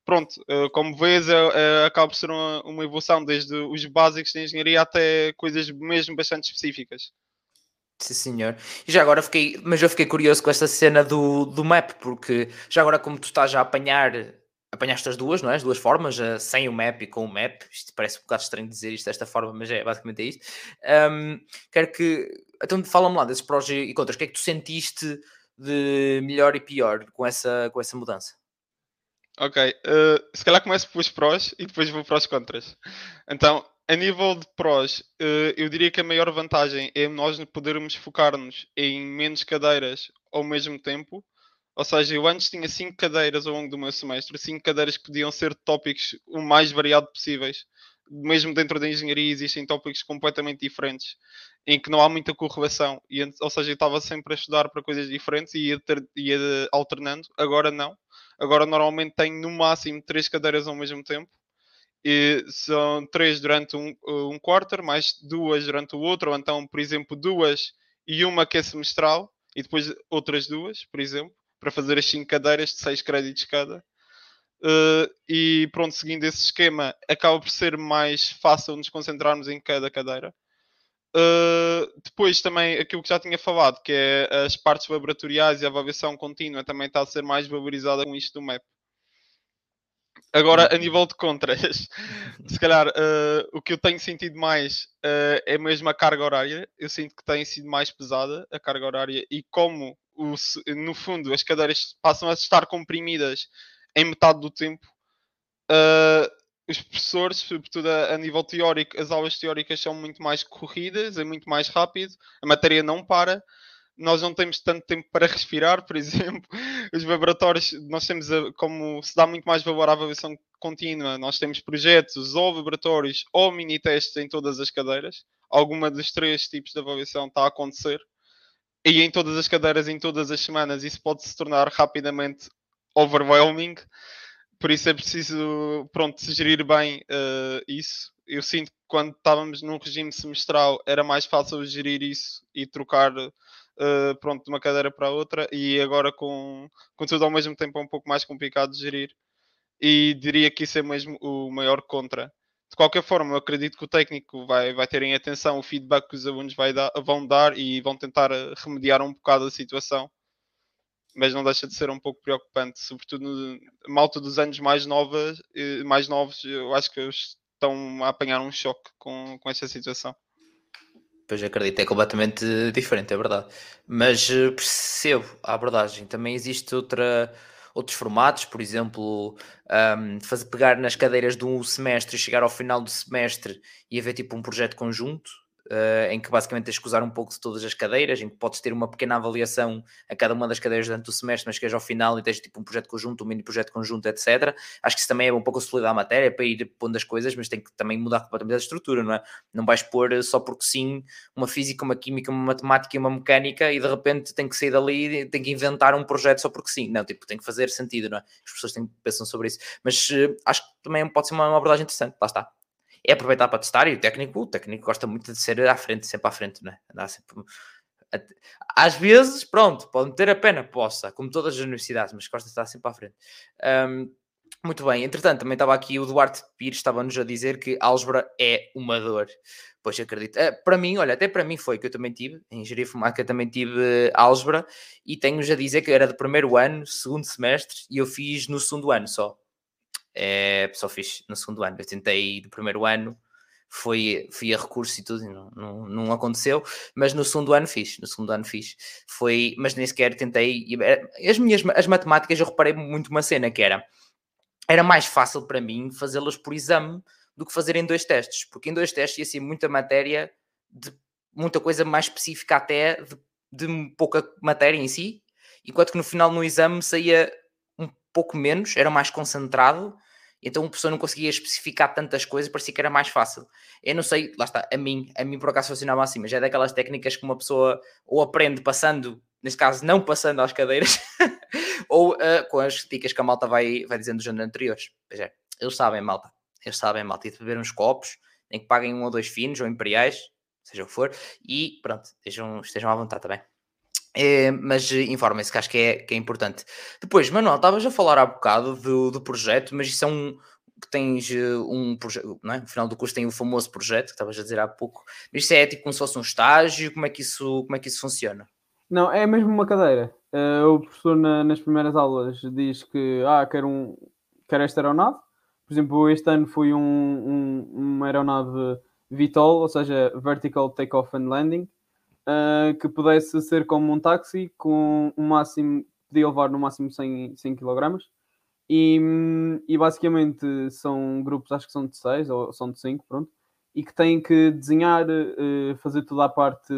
pronto, uh, como vês, é, é, acaba por ser uma, uma, evolução desde os básicos de engenharia até coisas mesmo bastante específicas. Sim, senhor. E já agora fiquei, mas eu fiquei curioso com esta cena do, do map, porque já agora, como tu estás a apanhar, apanhaste as duas, não é? As duas formas, sem o map e com o map. Isto parece um bocado estranho dizer isto desta forma, mas é basicamente é isto. Um, quero que. Então, fala-me lá desses prós e contras. O que é que tu sentiste de melhor e pior com essa, com essa mudança? Ok, uh, se calhar começo pelos prós e depois vou para os contras. Então, a nível de prós, uh, eu diria que a maior vantagem é nós podermos focar-nos em menos cadeiras ao mesmo tempo. Ou seja, eu antes tinha 5 cadeiras ao longo do meu semestre, 5 cadeiras que podiam ser tópicos o mais variado possíveis. Mesmo dentro da engenharia existem tópicos completamente diferentes, em que não há muita correlação. E, ou seja, eu estava sempre a estudar para coisas diferentes e ia, ter, ia alternando. Agora não Agora normalmente tenho no máximo três cadeiras ao mesmo tempo. E são três durante um, um quarter, mais duas durante o outro, ou então, por exemplo, duas e uma que é semestral, e depois outras duas, por exemplo, para fazer as cinco cadeiras de seis créditos cada. Uh, e pronto, seguindo esse esquema, acaba por ser mais fácil nos concentrarmos em cada cadeira. Uh, depois também aquilo que já tinha falado, que é as partes laboratoriais e a avaliação contínua também está a ser mais valorizada com isto do MAP. Agora, a nível de contras, *laughs* se calhar uh, o que eu tenho sentido mais uh, é mesmo a carga horária. Eu sinto que tem sido mais pesada a carga horária e como o, no fundo as cadeiras passam a estar comprimidas em metade do tempo, uh, os professores, sobretudo a, a, nível teórico, as aulas teóricas são muito mais corridas, é muito mais rápido, a matéria não para, nós não temos tanto tempo para respirar, por *laughs* exemplo. Os laboratórios, nós temos, a, como se dá muito mais valor à avaliação contínua, nós temos projetos ou laboratórios ou mini-testes em todas as cadeiras. Alguma dos três tipos de avaliação está a acontecer. E em todas as cadeiras, em todas as semanas, isso pode se tornar rapidamente overwhelming por isso é preciso, pronto, gerir bem uh, isso. Eu sinto que quando estávamos num regime semestral era mais fácil gerir isso e trocar, uh, pronto, de uma cadeira para outra e agora com, com tudo ao mesmo tempo é um pouco mais complicado de gerir. E diria que isso é mesmo o maior contra. De qualquer forma, eu acredito que o técnico vai, vai ter em atenção o feedback que os alunos dar, vão dar e vão tentar eh, remediar um bocado a situação mas não deixa de ser um pouco preocupante, sobretudo no malta dos anos mais novas, mais novos, eu acho que estão a apanhar um choque com, com esta situação. Pois acredito, é completamente diferente, é verdade. Mas eh, percebo a abordagem. Também existe outra, outros formatos, por exemplo, um, fazer pegar nas cadeiras de um semestre e chegar ao final do semestre e haver tipo um projeto conjunto. Uh, em que basicamente tens que usar um pouco de todas as cadeiras, em que podes ter uma pequena avaliação a cada uma das cadeiras durante o semestre, mas que ao final e tens tipo um projeto conjunto, um mini projeto conjunto, etc. Acho que isso também é um pouco consolidar a matéria para ir pondo as coisas, mas tem que também mudar completamente a estrutura, não é? Não vais pôr eh, só porque sim uma física, uma química, uma matemática e uma mecânica e de repente tem que sair dali tem que inventar um projeto só porque sim. Não, tipo, tem que fazer sentido, não é? As pessoas têm, pensam sobre isso. Mas uh, acho que também pode ser uma, uma abordagem interessante, lá está é aproveitar para testar e o técnico, o técnico gosta muito de ser à frente, sempre à frente, né? Andar sempre. Às vezes, pronto, pode meter a pena, possa, como todas as universidades, mas gosta de estar sempre à frente. Um, muito bem, entretanto, também estava aqui o Duarte Pires, estava-nos a dizer que álgebra é uma dor. Pois acredito. Uh, para mim, olha, até para mim foi que eu também tive, em engenharia informática também tive álgebra, e tenho-vos a dizer que era do primeiro ano, segundo semestre, e eu fiz no segundo ano só é, só fiz no segundo ano. Eu tentei do primeiro ano, foi, fui a recurso e tudo, e não, não, não, aconteceu, mas no segundo ano fiz, no segundo ano fiz. Foi, mas nem sequer tentei. As minhas as matemáticas eu reparei muito uma cena que era era mais fácil para mim fazê-las por exame do que fazer em dois testes, porque em dois testes ia ser muita matéria de muita coisa mais específica até de, de pouca matéria em si, enquanto que no final no exame saía um pouco menos, era mais concentrado então o professor não conseguia especificar tantas coisas, parecia que era mais fácil. Eu não sei, lá está, a mim, a mim por acaso funcionava assim, mas é daquelas técnicas que uma pessoa ou aprende passando, neste caso não passando às cadeiras, *laughs* ou uh, com as dicas que a malta vai, vai dizendo dos anos anteriores. Pois é, eles sabem, malta, eles sabem, malta, e de beber uns copos, nem que paguem um ou dois finos ou imperiais, seja o que for, e pronto, estejam, estejam à vontade também. É, mas informem-se que acho que é, que é importante. Depois, Manuel, estavas a falar há bocado do, do projeto, mas isso é um que tens eh, um projeto, é? No final do curso tem o famoso projeto que estavas a dizer há pouco. Mas isso é tipo como se fosse um estágio, como é que isso, como é que isso funciona? Não, é mesmo uma cadeira. Uh, o professor na, nas primeiras aulas diz que ah, quero, um, quero esta aeronave. Por exemplo, este ano foi um, um, uma aeronave VTOL, ou seja, Vertical Takeoff and Landing, uh, que pudesse ser como um táxi, com um máximo, podia levar no máximo 100, 100 kg. E, e basicamente são grupos, acho que são de 6 ou são de 5, pronto, e que têm que desenhar, uh, fazer toda a parte,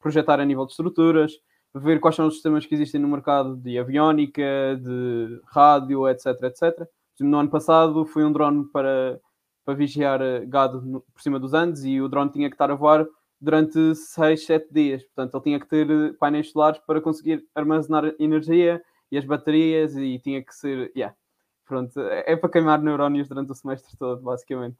projetar a nível de estruturas, ver quais são os sistemas que existem no mercado de aviónica, de rádio, etc, etc. No ano passado foi um drone para, para vigiar gado por cima dos Andes e o drone tinha que estar a voar durante 6, 7 dias. Portanto, ele tinha que ter eh, painéis solares para conseguir armazenar energia e as baterias e tinha que ser. Yeah. Pronto, é, é para queimar neurónios durante o semestre todo, basicamente.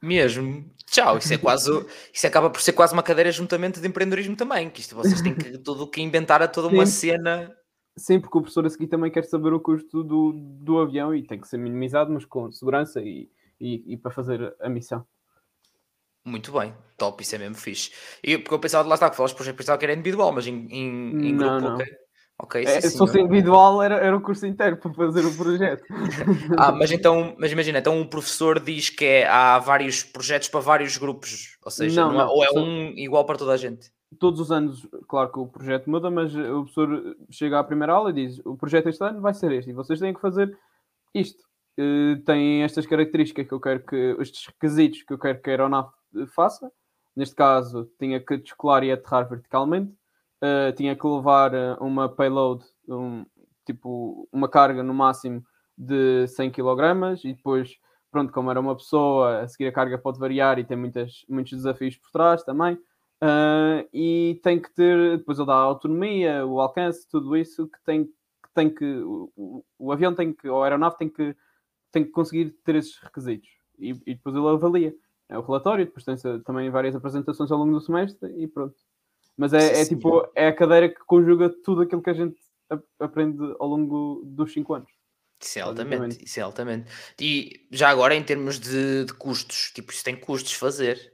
Mesmo, tchau, isso é quase, isso acaba por ser quase uma cadeira juntamente de empreendedorismo também, que isto vocês têm que tudo que inventar a toda uma Sim. cena. Sim, porque o professor a seguir também quer saber o custo do, do avião e tem que ser minimizado, mas com segurança e, e, e para fazer a missão. Muito bem, top, isso é mesmo fixe. E, porque eu pensava, lá está, que falas, eu pensava que era individual, mas em, em, em grupo, não. ok. Ok, é, sim, se fosse individual era, era o curso inteiro para fazer o projeto. *laughs* ah, mas então, mas imagina, então o professor diz que é, há vários projetos para vários grupos, ou seja, não, não, é, ou é um igual para toda a gente? Todos os anos, claro que o projeto muda, mas o professor chega à primeira aula e diz: o projeto este ano vai ser este, e vocês têm que fazer isto. Uh, tem estas características que eu quero que, estes requisitos que eu quero que a aeronave faça. Neste caso, tinha que descolar e aterrar verticalmente. Uh, tinha que levar eh, uma payload, um, tipo uma carga no máximo de 100 kg e depois, pronto, como era uma pessoa, a seguir a carga pode variar e tem muitas, muitos desafios por trás também. Uh, e tem que ter, depois ele dá a autonomia, o alcance, tudo isso que tem que, tem que o, o, avião tem que, ou a aeronave tem que, tem que conseguir ter esses requisitos e, e depois ele avalia é o relatório, depois tem também várias apresentações ao longo do semestre e pronto. Mas é, é tipo, é a cadeira que conjuga tudo aquilo que a gente aprende ao longo dos 5 anos. Isso é altamente, isso é altamente. E já agora, em termos de, de, custos, tipo, isso tem custos fazer?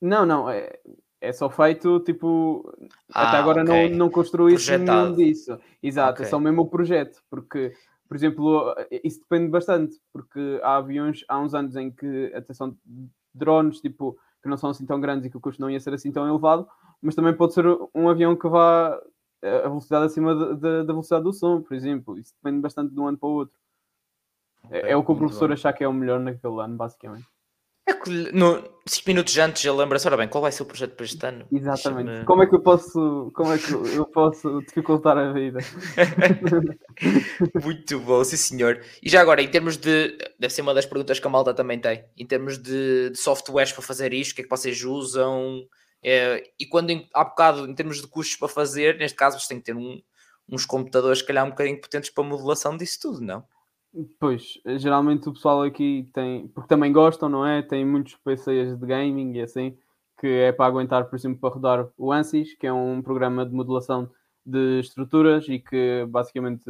Não, não, é, é só feito, tipo, ah, até agora okay. não, não construí nenhum disso. Exato, okay. é só mesmo o projeto, porque, por exemplo, isso depende bastante, porque há aviões, há uns anos em que, atenção, drones, tipo, que não são assim tão grandes e que o custo não ia ser assim tão elevado, mas também pode ser um avião que vá a velocidade acima da velocidade do som, por exemplo. Isso depende bastante de um ano para o outro. Okay, é, é, o que o professor bom. achar que é o melhor naquele ano, basicamente. É que no 5 minutos antes ele lembra-se, ora bem, qual vai ser o projeto para este ano? Exatamente. Como é que eu posso, como é que eu posso dificultar a vida? *laughs* Muito bom, sim senhor. E já agora, em termos de. Deve ser uma das perguntas que a malta também tem. Em termos de, de softwares para fazer isto, o que é que vocês usam? É, e quando há bocado, em termos de custos para fazer, neste caso, vocês têm que ter um- uns computadores, se calhar, um bocadinho potentes para modulação disso tudo, não? Pois, geralmente o pessoal aqui tem, porque também gostam, não é? Tem muitos PCs de gaming e assim, que é para aguentar, por exemplo, para rodar o ANSYS, que é um programa de modulação de estruturas e que basicamente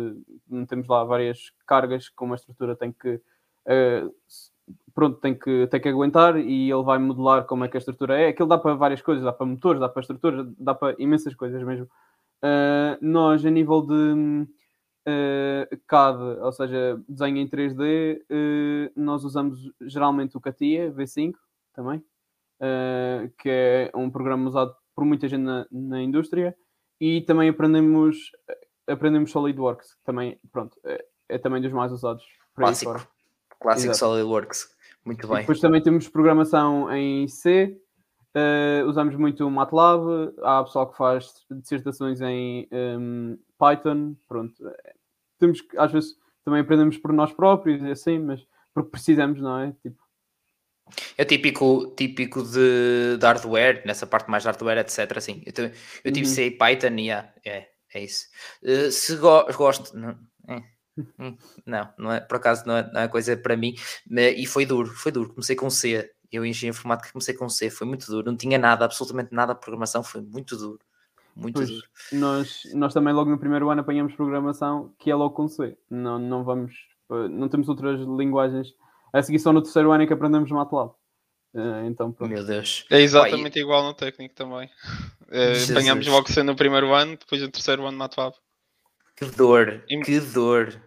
temos lá várias cargas que uma estrutura tem que eh, s- pronto, tem que, tem que aguentar e ele vai modelar como é que a estrutura é. Aquilo dá para várias coisas, dá para motores, dá para estruturas, dá para imensas coisas mesmo. Uh, nós, a nível de hum, uh, CAD, ou seja, desenho em 3D, uh, nós usamos geralmente o CATIA V5 também, uh, que é um programa usado por muita gente na, na indústria, e também aprendemos, aprendemos SolidWorks, que também, pronto, é, é também dos mais usados. Clássico. Clássico. SolidWorks. Muito E bem. depois também temos programação em C, eh, usamos muito o MATLAB, há pessoal que faz dissertações em em Python, pronto. eh, Temos que, às vezes, também aprendemos por nós próprios e assim, mas porque precisamos, não é? Tipo, É típico, típico de, de hardware, nessa parte mais de hardware, etc. Assim, eu, eu tive Uhum. C e Python e yeah, é, é isso. Uh, se go gosto, não, é, hum, não, não é, por acaso não é, não é coisa para mim, e foi duro, foi duro. Comecei com C, eu em engenharia informática comecei com C, foi muito duro, não tinha nada, absolutamente nada de programação, foi muito duro, muito Pois. duro. nós, nós também logo no primeiro ano apanhamos programação que é logo com C. Não, não vamos, eh, não temos outras linguagens. A seguir só no terceiro ano é que aprendemos MATLAB. Eh, então, pronto. Meu Deus. É exatamente igual no técnico também. *laughs* Jesus. apanhamos logo C no primeiro ano, depois no terceiro ano MATLAB. Que dor, Im- que dor.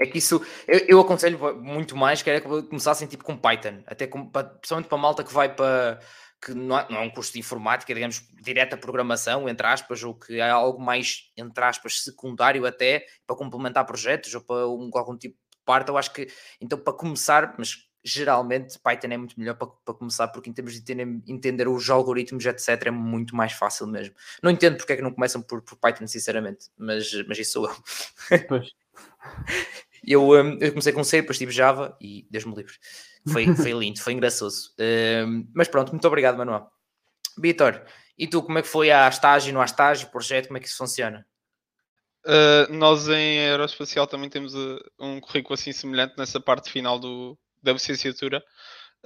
É que isso, eu, eu aconselho muito mais que era que começassem tipo com Python, até com, pa- principalmente para a malta que vai para que não, é- um curso de informática, digamos, direta programação, entre aspas, ou que é algo mais, entre aspas, secundário até, para complementar projetos ou para um, algum tipo de parte, eu acho que, então para começar, mas geralmente Python é muito melhor para, para começar, porque em termos de entender, entender os algoritmos, etc, é muito mais fácil mesmo. Não entendo porque é que não começam por, por Python, sinceramente, mas, mas isso sou eu. Pois. *laughs* Eu, hum, eu comecei com C, depois tive Java e Deus me livre. Foi, *laughs* foi lindo, foi engraçoso. Hum, mas pronto, muito obrigado, Manuel. Vitor, e tu, como é que foi a estágio, não há estágio, projeto, como é que isso funciona? Uh, nós em aeroespacial também temos uh, um currículo assim semelhante nessa parte final do, da licenciatura.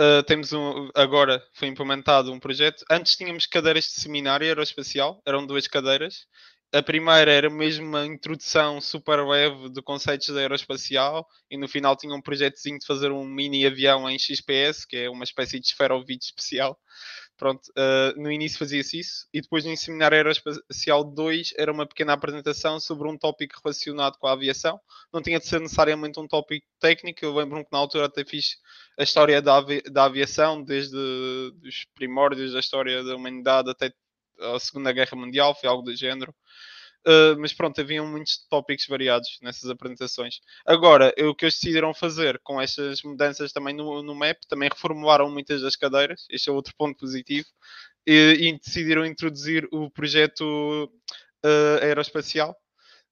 Uh, temos um, agora foi implementado um projeto. Antes tínhamos cadeiras de seminário aeroespacial, eram duas cadeiras. A primeira era mesmo uma introdução super leve de conceitos da aeroespacial e no final tinha um projetozinho de fazer um mini avião em XPS, que é uma espécie de esferovite especial. Pronto, uh, no início fazia-se isso e depois no Seminário Aeroespacial 2 era uma pequena apresentação sobre um tópico relacionado com a aviação. Não tinha de ser necessariamente um tópico técnico. Eu lembro-me que na altura até fiz a história da, avi da aviação, desde os primórdios da história da humanidade até a Segunda Guerra Mundial, foi algo do género. Uh, mas pronto, haviam muitos tópicos variados nessas apresentações. Agora, o que eles decidiram fazer com estas mudanças também no, no MAP, também reformularam muitas das cadeiras, este é outro ponto positivo, e, e decidiram introduzir o projeto uh, aeroespacial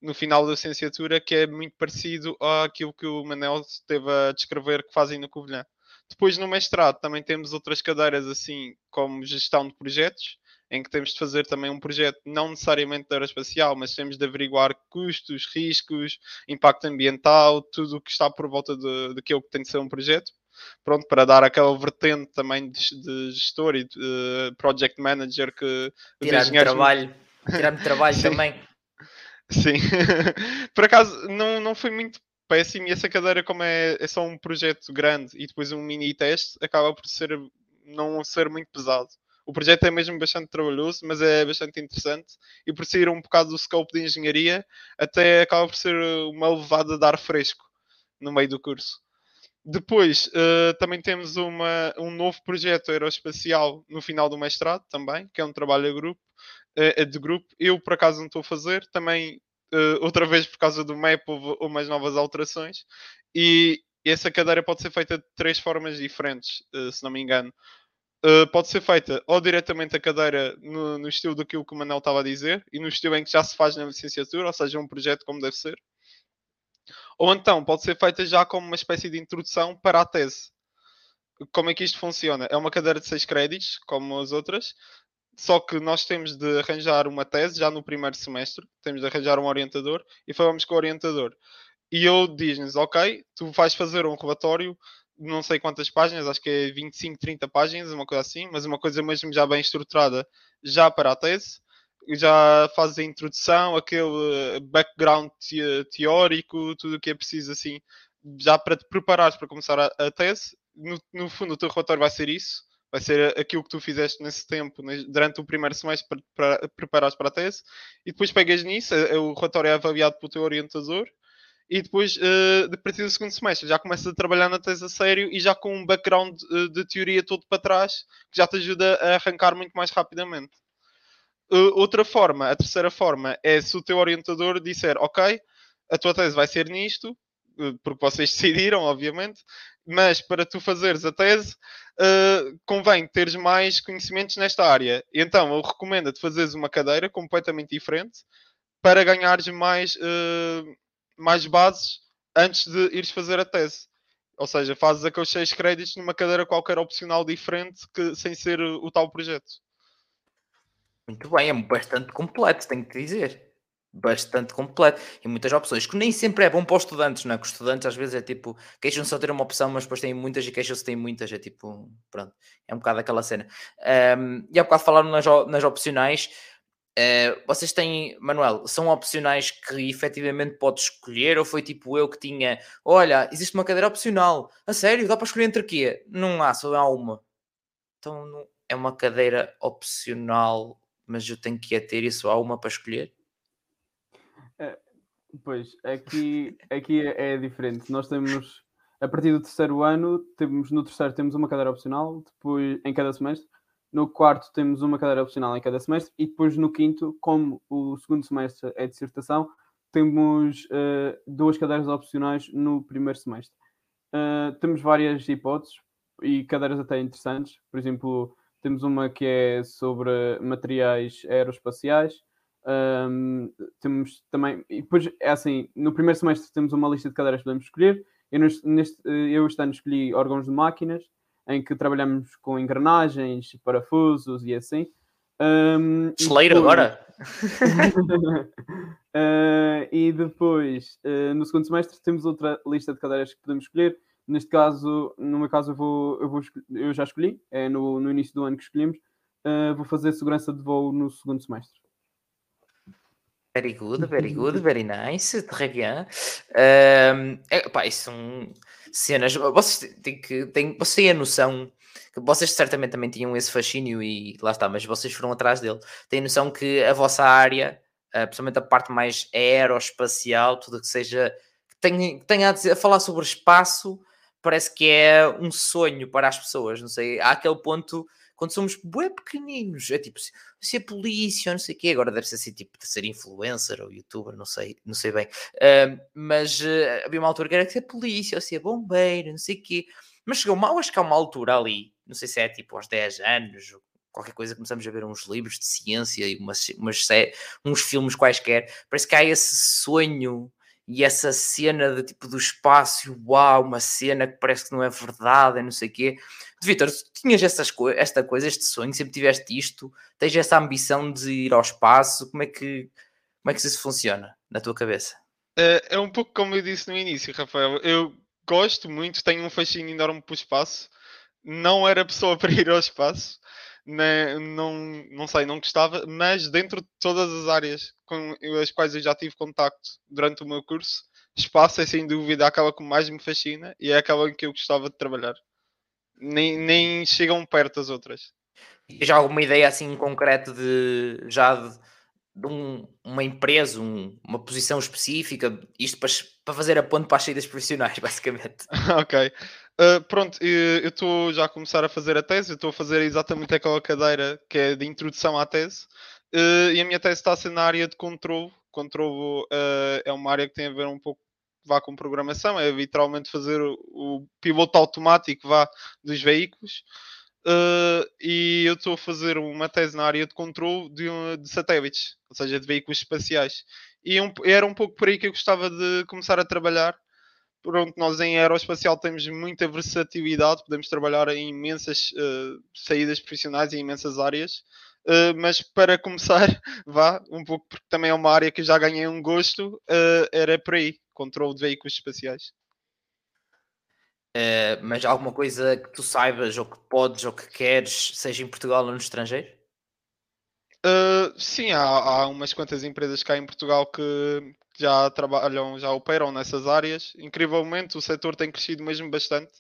no final da licenciatura, que é muito parecido àquilo que o Manel esteve a descrever que fazem no Covilhã. Depois, no mestrado, também temos outras cadeiras, assim como gestão de projetos, em que temos de fazer também um projeto não necessariamente de aeroespacial, mas temos de averiguar custos, riscos, impacto ambiental, tudo o que está por volta de, daquilo que tem de ser um projeto. Pronto, para dar aquela vertente também de, de gestor e de uh, project manager que tirar-me trabalho, tirar-me trabalho *laughs* também. Sim, *laughs* por acaso não, não foi muito péssimo e essa cadeira, como é, é só um projeto grande e depois um mini teste, acaba por ser não ser muito pesado. O projeto é mesmo bastante trabalhoso, mas é bastante interessante. E por sair um bocado do scope de engenharia, até acaba por ser uma levada de ar fresco no meio do curso. Depois, uh, também temos uma, um novo projeto aeroespacial no final do mestrado, também, que é um trabalho a grupo, uh, de grupo. Eu, por acaso, não estou a fazer. Também, uh, outra vez, por causa do MAP, houve umas novas alterações. E essa cadeira pode ser feita de três formas diferentes, se não me engano. Uh, pode ser feita ou diretamente a cadeira no, no estilo daquilo que o Manel estava a dizer e no estilo em que já se faz na licenciatura, ou seja, um projeto como deve ser. Ou então pode ser feita já como uma espécie de introdução para a tese. Como é que isto funciona? É uma cadeira de 6 créditos, como as outras, só que nós temos de arranjar uma tese já no primeiro semestre, temos de arranjar um orientador e falamos com o orientador. E eu diz-nos, ok, tu vais fazer um relatório não sei quantas páginas, acho que é 25, 30 páginas, uma coisa assim, mas uma coisa mesmo já bem estruturada, já para a tese. Já fazes a introdução, aquele background teórico, tudo o que é preciso assim, já para te preparares para começar a, a tese. No, no, fundo, o teu relatório vai ser isso, vai ser aquilo que tu fizeste nesse tempo, durante o primeiro semestre, para, para preparares para a tese, e depois pegas nisso, o relatório é avaliado pelo teu orientador, e depois, uh, a partir do segundo semestre, já começas a trabalhar na tese a sério e já com um background uh, de teoria todo para trás, que já te ajuda a arrancar muito mais rapidamente. Uh, outra forma, a terceira forma, é se o teu orientador disser, ok, a tua tese vai ser nisto, porque vocês *laughs* decidiram, obviamente, mas para tu fazeres a tese, convém teres mais conhecimentos nesta área. Então, eu recomendo-te fazeres uma cadeira completamente diferente para ganhares mais mais bases antes de ires fazer a tese. Ou seja, fazes aqueles seis créditos numa cadeira qualquer opcional diferente que, sem ser o, tal projeto. Muito bem, é bastante completo, tenho que dizer. Bastante completo e muitas opções, que nem sempre é bom para os estudantes, não é? Que os estudantes às vezes é tipo, queixam-se só ter uma opção, mas depois têm muitas e queixam-se têm muitas, é tipo, pronto, é um bocado aquela cena. Um, e há bocado falaram nas, nas opcionais, Uh, vocês têm, Manuel, são opcionais que efetivamente podes escolher ou foi tipo eu que tinha, olha, existe uma cadeira opcional, a sério, dá para escolher entre quê? Não há, só há uma. Então é uma cadeira opcional, mas eu tenho que a ter só há uma para escolher? É, pois, aqui, aqui é, é diferente. Nós temos, a partir do terceiro ano, temos, no terceiro temos uma cadeira opcional, depois em cada semestre, no quarto temos uma cadeira opcional em cada semestre e depois no quinto, como o segundo semestre é dissertação, temos uh, duas cadeiras opcionais no primeiro semestre. Uh, temos várias hipóteses e cadeiras até interessantes. Por exemplo, temos uma que é sobre materiais aeroespaciais. Um, temos também, e depois é assim, no primeiro semestre temos uma lista de cadeiras que podemos escolher. Eu, neste, eu este ano escolhi órgãos de máquinas em que trabalhamos com engrenagens, parafusos e assim. Um, Celeiro agora? uh, *laughs* e depois, uh, no segundo semestre, temos outra lista de cadeiras que podemos escolher. Neste caso, no meu caso, eu, vou, eu, vou, eu já escolhi, é no, no início do ano que escolhemos. Uh, vou fazer segurança de voo no segundo semestre. Very good, very good, *laughs* very nice, très bien. Um, é, pá, isso são cenas. Vocês têm que. Têm, vocês têm a noção que vocês certamente também tinham esse fascínio e lá está, mas vocês foram atrás dele. Têm noção que a vossa área, uh, principalmente a parte mais aeroespacial, tudo que seja. que tenha, que tenha a, dizer, a falar sobre espaço, parece que é um sonho para as pessoas. Não sei, há aquele ponto quando somos bem pequeninos, é tipo ser polícia, não sei o quê, agora deve ser assim, tipo de ser influencer ou youtuber, não sei, não sei bem, uh, mas uh, havia uma altura que era ser polícia ou ser bombeiro, não sei o quê, mas chegou mal, acho que há uma altura ali, não sei se é tipo aos 10 anos, qualquer coisa, começamos a ver uns livros de ciência e umas, umas uns filmes quaisquer, parece que há esse sonho e essa cena de tipo do espaço, uau, uma cena que parece que não é verdade, não sei o quê. Vitor, tinhas essas co esta coisa, este sonho, sempre tiveste isto, tens essa ambição de ir ao espaço, como é que, como é que isso funciona na tua cabeça? É, é um pouco como eu disse no início, Rafael. Eu gosto muito, tenho um fascínio enorme para o espaço. Não era pessoa *laughs* para ir ao espaço, né, não, não sei, não gostava, mas dentro de todas as áreas com as quais eu já tive contacto durante o meu curso, espaço é sem dúvida aquela que mais me fascina e é aquela em que eu gostava de trabalhar. Nem, nem chegam perto as outras. E já alguma ideia assim concreta de já de, de um, uma empresa, um, uma posição específica, isto para, para fazer a ponte para as saídas profissionais, *laughs* basicamente. ok. Uh, pronto, eu estou já a começar a fazer a tese, estou a fazer exatamente aquela cadeira que é de introdução à tese, uh, e a minha tese está a ser na área de controle. Controle uh, é uma área que tem a ver um pouco vá com programação, é literalmente fazer o, o piloto automático vá dos veículos. Uh, e eu estou a fazer uma tese na área de controle de, de satélites, ou seja, de veículos espaciais. E um, era um pouco por aí que eu gostava de começar a trabalhar. Pronto, nós em aeroespacial temos muita versatilidade, podemos trabalhar em imensas uh, saídas profissionais, em imensas áreas. Uh, mas para começar, *laughs* vá, um pouco porque também é uma área que já ganhei um gosto, era por aí, controle de veículos espaciais. Uh, mas alguma coisa que tu saibas, ou que podes, ou que queres, seja em Portugal ou no estrangeiro? Uh, sim, há, há, umas quantas empresas cá em Portugal que já trabalham, já operam nessas áreas. Incrivelmente, o setor tem crescido mesmo bastante.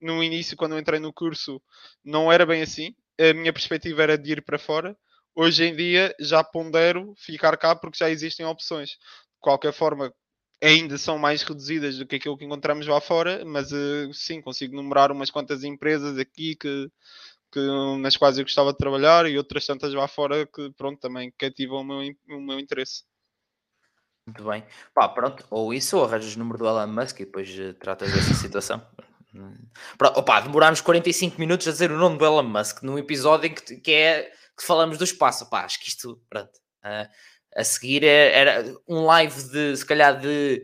No início, quando eu entrei no curso, não era bem assim. A minha perspectiva era de ir para fora. Hoje em dia, já pondero ficar cá porque já existem opções. De qualquer forma, ainda são mais reduzidas do que aquilo que encontramos lá fora, mas uh, sim, consigo numerar umas quantas empresas aqui que, que, nas quais eu gostava de trabalhar e outras tantas lá fora que pronto, também cativam o meu, o meu interesse. Muito bem. Pá, pronto, ou isso ou arranjas o número do Elon Musk e depois uh, tratas dessa situação. *laughs* Pronto, opa, demorámos 45 minutos a dizer o nome do Elon Musk num episódio em que, que é que falamos do espaço. Pá, acho que isto, pronto. Uh, a seguir é, era um live de, se calhar, de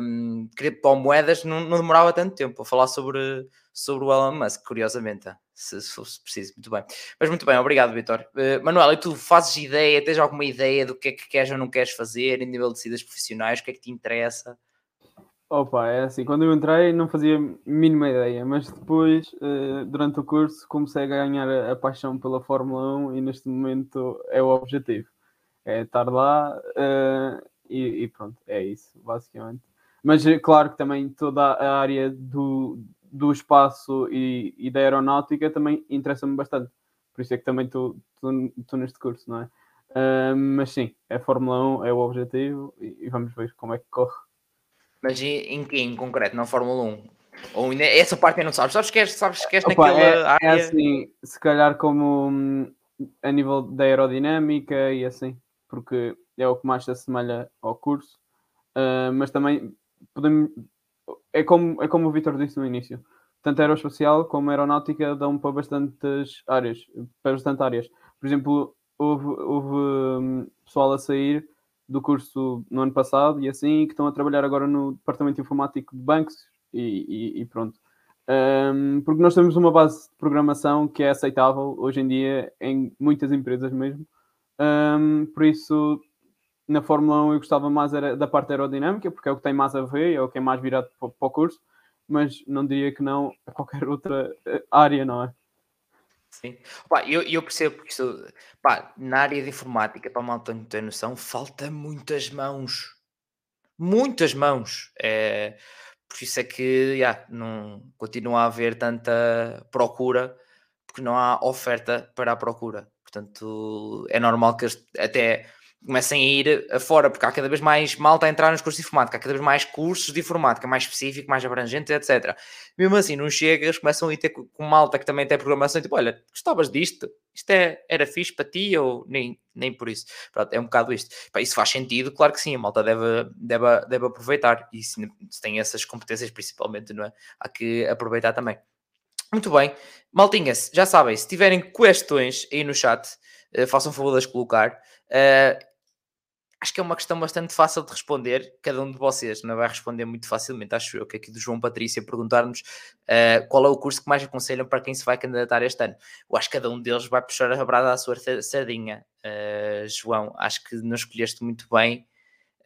um, criptomoedas, não, não, demorava tanto tempo a falar sobre, sobre o Elon Musk, curiosamente, se, se fosse preciso. Muito bem. Mas muito bem, obrigado, Vitor. Uh, Manuel, e tu fazes ideia, tens alguma ideia do que é que queres ou não queres fazer em nível de decidas profissionais? O que é que te interessa? Opa, é assim, quando eu entrei não fazia mínima ideia, mas depois, uh, durante o curso, comecei a ganhar a, paixão pela Fórmula 1 e neste momento é o objetivo é estar lá uh, e, pronto, é isso, basicamente. Mas eh, claro que também toda a área do, do espaço e, e da aeronáutica também interessa-me bastante. Por isso é que também estou neste curso, não é? Uh, mas sim, é Fórmula 1, é o objetivo e, e, vamos ver como é que corre. Mas em que em concreto, na Fórmula 1? Ou ainda, essa parte não sabes? Sabes que és, sabes que és Opa, naquela é, área? É assim, se calhar como hum, a nível da aerodinâmica e assim porque é o que mais se assemelha ao curso, uh, mas também podemos, é, como, é como o Vitor disse no início, tanto aeroespacial como aeronáutica dão para bastantes áreas, para bastantes áreas. Por exemplo, houve, houve um, pessoal a sair do curso no ano passado e assim, que estão a trabalhar agora no departamento informático de bancos e, e, e pronto. Um, porque nós temos uma base de programação que é aceitável hoje em dia em muitas empresas mesmo. Um, por isso, na Fórmula 1 eu gostava mais da parte aerodinâmica, porque é o que tem mais a ver, é o que é mais virado para, para o curso, mas não diria que não a qualquer *laughs* outra eh, área, não é? Sim. Pá, eu, eu percebo que isso, pá, na área de informática, para mal ter noção, falta muitas mãos. Muitas mãos. É, por isso é que yeah, não continua a haver tanta procura, porque não há oferta para a procura. Portanto, é normal que até comecem a ir afora, porque há cada vez mais malta a entrar nos cursos de informática, há cada vez mais cursos de informática, mais específico, mais abrangente, etc. Mesmo assim, não chegas, começam a ir ter com malta que também tem programação, tipo, olha, gostavas disto? Isto é, era fixe para ti ou nem, nem por isso? Pronto, é um bocado isto. Pá, isso faz sentido, claro que sim, a malta deve, deve, deve aproveitar, e se, se tem essas competências principalmente, não é? Há que aproveitar também. Muito bem. Maltinhas, já sabem, se tiverem questões aí no chat, uh, façam favor de as colocar. Uh, acho que é uma questão bastante fácil de responder. Cada um de vocês não vai responder muito facilmente, acho eu, que aqui do João Patrícia perguntar-nos uh, qual é o curso que mais aconselham para quem se vai candidatar este ano. Eu acho que cada um deles vai puxar a brada à sua sardinha. João, acho que não escolheste muito bem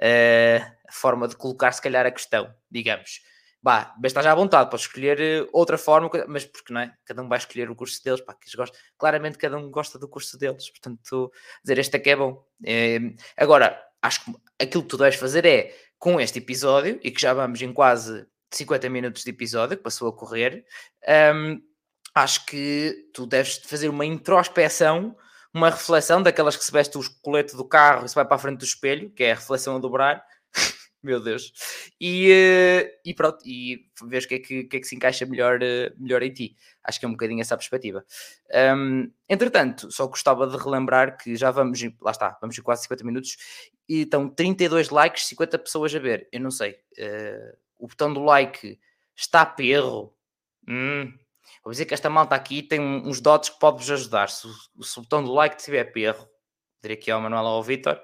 a forma de colocar, se calhar, a questão, digamos. Bah, mas estás à vontade, podes escolher outra forma, mas porque não é? Cada um vai escolher o curso deles, pá, que gostam. Claramente cada um gosta do curso deles, portanto, dizer este é bom. É, agora, acho que aquilo que tu deves fazer é, com este episódio, e que já vamos em quase 50 minutos de episódio, que passou a correr, um, acho que tu deves fazer uma introspeção, uma reflexão daquelas que se veste o colete do carro e se vai para a frente do espelho, que é a reflexão a dobrar, Meu Deus. E, uh, e pronto, e vês o que é que, que, é que se encaixa melhor, uh, melhor em ti. Acho que é um bocadinho essa perspectiva. Um, entretanto, só gostava de relembrar que já vamos, lá está, vamos em quase 50 minutos e estão 32 likes, 50 pessoas a ver. Eu não sei, uh, o botão do like está perro. Hum, vou dizer que esta malta aqui tem uns dotes que pode-vos ajudar. Se, se, o botão do like tiver perro, diria aqui ao Manuel ou ao Vitor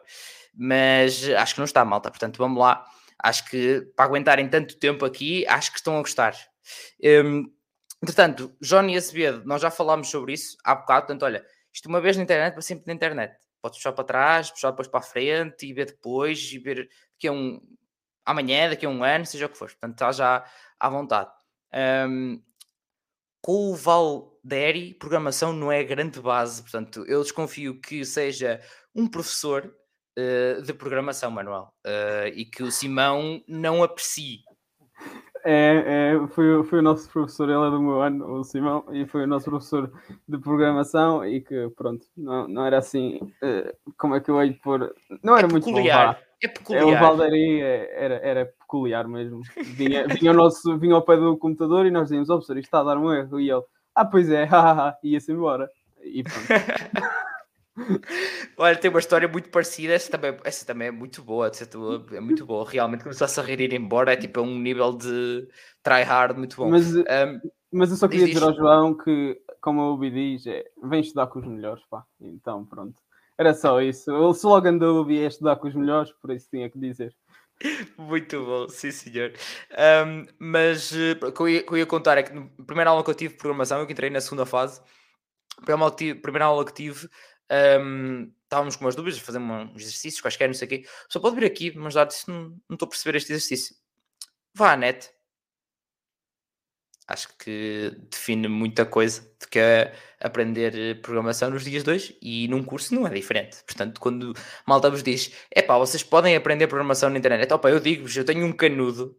mas acho que não está malta, portanto vamos lá. Acho que para aguentarem tanto tempo aqui, acho que estão a gostar. Um, entretanto, Johnny Acevedo, nós já falámos sobre isso há bocado, portanto, olha, isto uma vez na internet, para sempre na internet. Podes puxar para trás, puxar depois para a frente e ver depois, e ver daqui a um amanhã, daqui a um ano, seja o que for. Portanto, está já à vontade. Um, com o Valderi, programação não é grande base, portanto, eu desconfio que seja um professor uh, de programação, Manuel, uh, e que o Simão não aprecie. É, é foi, foi o nosso professor, ele é do meu ano, o Simão, e foi o nosso professor de programação e que, pronto, não, não era assim, uh, como é que eu hei de pôr... Não era é muito peculiar. Bom, é peculiar. É, o Valderi era, era peculiar mesmo. Vinha, vinha, o nosso, vinha ao pé do computador e nós dizíamos, ó oh, professor, isto está a dar um erro. E ele, ah, pois é, *laughs* ia-se embora. E pronto. *laughs* *laughs* Olha, tem uma história muito parecida. Essa também, essa também é muito boa. É muito boa. Realmente começasse a rir e ir embora. É tipo um nível de tryhard muito bom. Mas, um, mas eu só queria dizer ao João que, como o Ubi diz, é, vem estudar com os melhores. Pá. Então, pronto. Era só isso. O slogan do Ubi é estudar com os melhores, por isso tinha que dizer. Muito bom, sim senhor. Um, mas uh, o que eu, ia, que eu ia contar é que na primeira aula que eu tive de programação, eu que entrei na segunda fase, primeira aula que tive, primeira aula que tive um, estávamos com umas dúvidas, fazer uns exercícios quaisquer, não sei o quê. Só pode vir aqui, mas disse, não, não estou a perceber este exercício. Vá à net. Acho que define muita coisa de que é aprender programação nos dias 2 e num curso não é diferente. Portanto, quando malta vos diz, é pá, vocês podem aprender programação na internet. Opa, eu digo-vos, eu tenho um canudo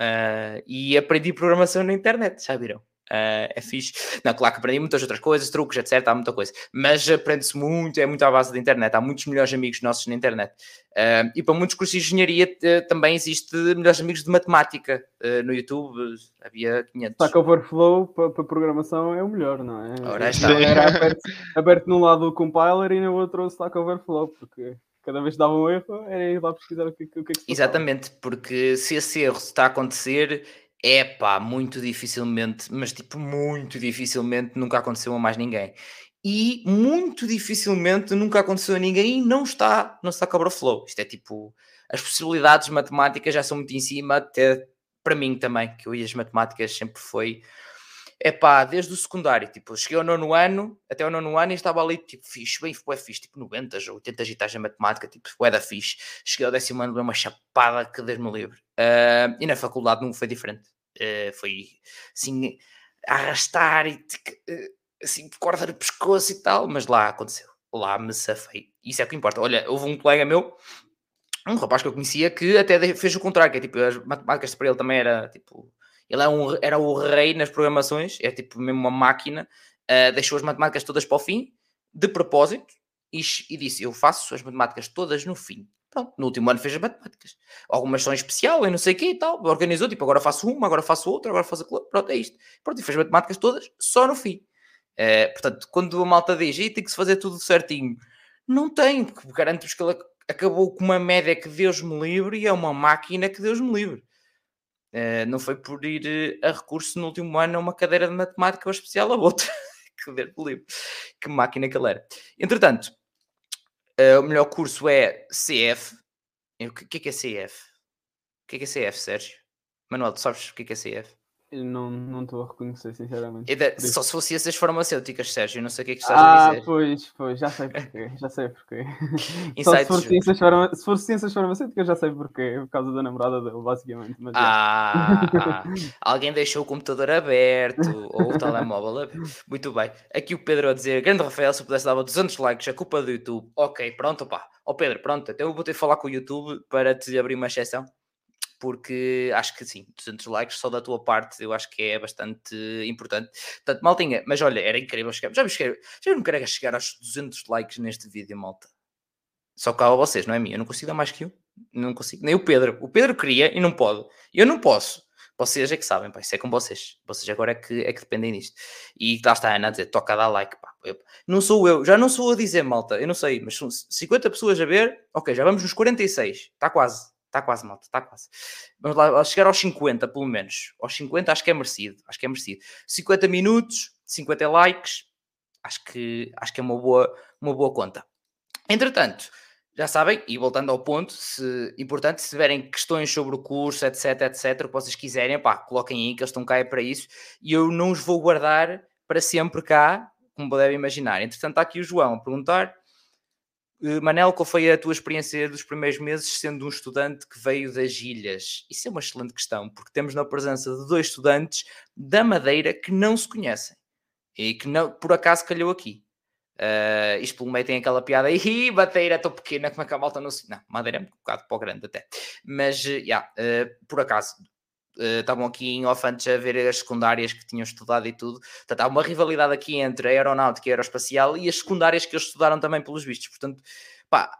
uh, e aprendi programação na internet, já viram? Uh, é fixe. Não, claro que aprendi muitas outras coisas, truques, etc. Há muita coisa, mas aprende-se muito, é muito à base da internet. Há muitos melhores amigos nossos na internet. Uh, e para muitos cursos de engenharia uh, também existe melhores amigos de matemática no YouTube. Havia 500. Stack Overflow para, para programação é o melhor, não é? Ora, está. Era aberto, aberto num lado o compiler e no outro o Stack Overflow, porque cada vez que dava um erro era ir lá pesquisar o que, o que é que se Exatamente, porque se esse erro está a acontecer é pá, muito dificilmente, mas tipo, muito dificilmente nunca aconteceu a mais ninguém. E muito dificilmente nunca aconteceu a ninguém e não está no Stack Overflow. Isto é tipo, as possibilidades matemáticas já são muito em cima, até para mim também, que eu e as matemáticas sempre foi. É pá, desde o secundário, tipo, cheguei ao nono ano, até o nono ano e estava ali, tipo, fixe, bem, foi fixe, tipo, 90 ou 80 gitais em matemática, tipo, foi da fixe. Cheguei ao décimo ano, uma chapada que Deus me livre. Uh, e na faculdade não foi diferente uh, foi assim, arrastar e uh, assim, corda no pescoço e tal, mas lá aconteceu, lá me safei. Isso é o que importa. Olha, houve um colega meu, um rapaz que eu conhecia, que até fez o contrário, que é tipo, as matemáticas para ele também era tipo, ele era, é um, era o rei nas programações, é tipo mesmo uma máquina, uh, deixou as matemáticas todas para o fim, de propósito, e, e disse: Eu faço as matemáticas todas no fim. Pronto, no último ano fez as matemáticas. Algumas são especial e não sei o quê e tal. Organizou, tipo, agora faço uma, agora faço outra, agora faço aquilo. Pronto, é isto. Pronto, e fez matemáticas todas só no fim. É, portanto, quando a malta diz, e tem que se fazer tudo certinho, não tem, porque garanto-vos que ele acabou com uma média que Deus me livre e é uma máquina que Deus me livre. É, não foi por ir a recurso no último ano a uma cadeira de matemática ou especial a outra. *laughs* que Deus me livre. Que máquina que ele era. Entretanto, Uh, o melhor curso é CF. O que, é que é CF? O que é que é CF, Sérgio? Manuel, tu sabes o que é que é CF? Não estou a reconhecer, sinceramente. só se fosse essas farmacêuticas, Sérgio, não sei o que é que estás ah, a dizer. Ah, pois, pois, já sei porquê, já sei porquê. *laughs* só se for, ciências farma... se for ciências farmacêuticas, já sei porquê, por causa da namorada dele, basicamente. Mas ah, ah, *laughs* alguém deixou o computador aberto ou o telemóvel aberto. Muito bem. Aqui o Pedro a dizer, grande Rafael, se pudesse dar 200 likes, a culpa do YouTube. Ok, pronto, pá. Ó oh, Pedro, pronto, então eu vou ter que falar com o YouTube para te abrir uma exceção porque acho que sim, 200 likes só da tua parte eu acho que é bastante importante. Portanto, maltinha, mas olha, era incrível chegar. Já, me já não quero chegar aos 200 likes neste vídeo, malta. Só cabe a vocês, não é minha? Eu não consigo dar mais que um. Não consigo. Nem o Pedro. O Pedro queria e não pode. Eu não posso. Vocês é que sabem, pá, isso é com vocês. Vocês agora é que, é que dependem disto. E lá está a Ana a dizer, toca dar like, pá. Eu, não sou eu, já não sou a dizer, malta, eu não sei, mas são 50 pessoas a ver, ok, já vamos nos 46, está quase, está quase, malta, está quase. Vamos lá, chegar aos 50, pelo menos. Aos 50 acho que é merecido, acho que é merecido. 50 minutos, 50 likes, acho que, acho que é uma boa, uma boa conta. Entretanto, já sabem, e voltando ao ponto, se, importante, se tiverem questões sobre o curso, etc, etc, o que vocês quiserem, pá, coloquem aí que eles estão cá para isso, e eu não os vou guardar para sempre cá, como devem imaginar. Entretanto, está aqui o João a perguntar, Manel, qual foi a tua experiência dos primeiros meses sendo um estudante que veio das ilhas? Isso é uma excelente questão, porque temos na presença de dois estudantes da Madeira que não se conhecem e que não, por acaso calhou aqui. Uh, isto pelo meio tem aquela piada aí, bateira tão pequena, como é que a malta não se. Não, madeira é um bocado o grande até. Mas, uh, yeah, uh, por acaso, estavam aqui em off antes a ver as secundárias que tinham estudado e tudo. Portanto, há uma rivalidade aqui entre a aeronáutica e a aeroespacial e as secundárias que eles estudaram também pelos vistos. Portanto, pá,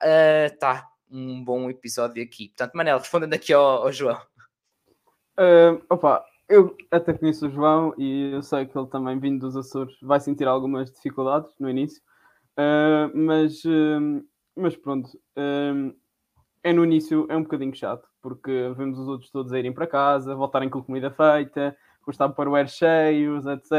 tá um bom episódio aqui. Portanto, Manel, respondendo aqui ao, ao João. opa, eu até conheço o João e eu sei que ele também, vindo dos Açores, vai sentir algumas dificuldades no início, uh, mas, uh, mas pronto, uh, é no início é um bocadinho chato, porque vemos os outros todos a irem para casa, voltarem com comida feita, gostar para o ar cheios, etc.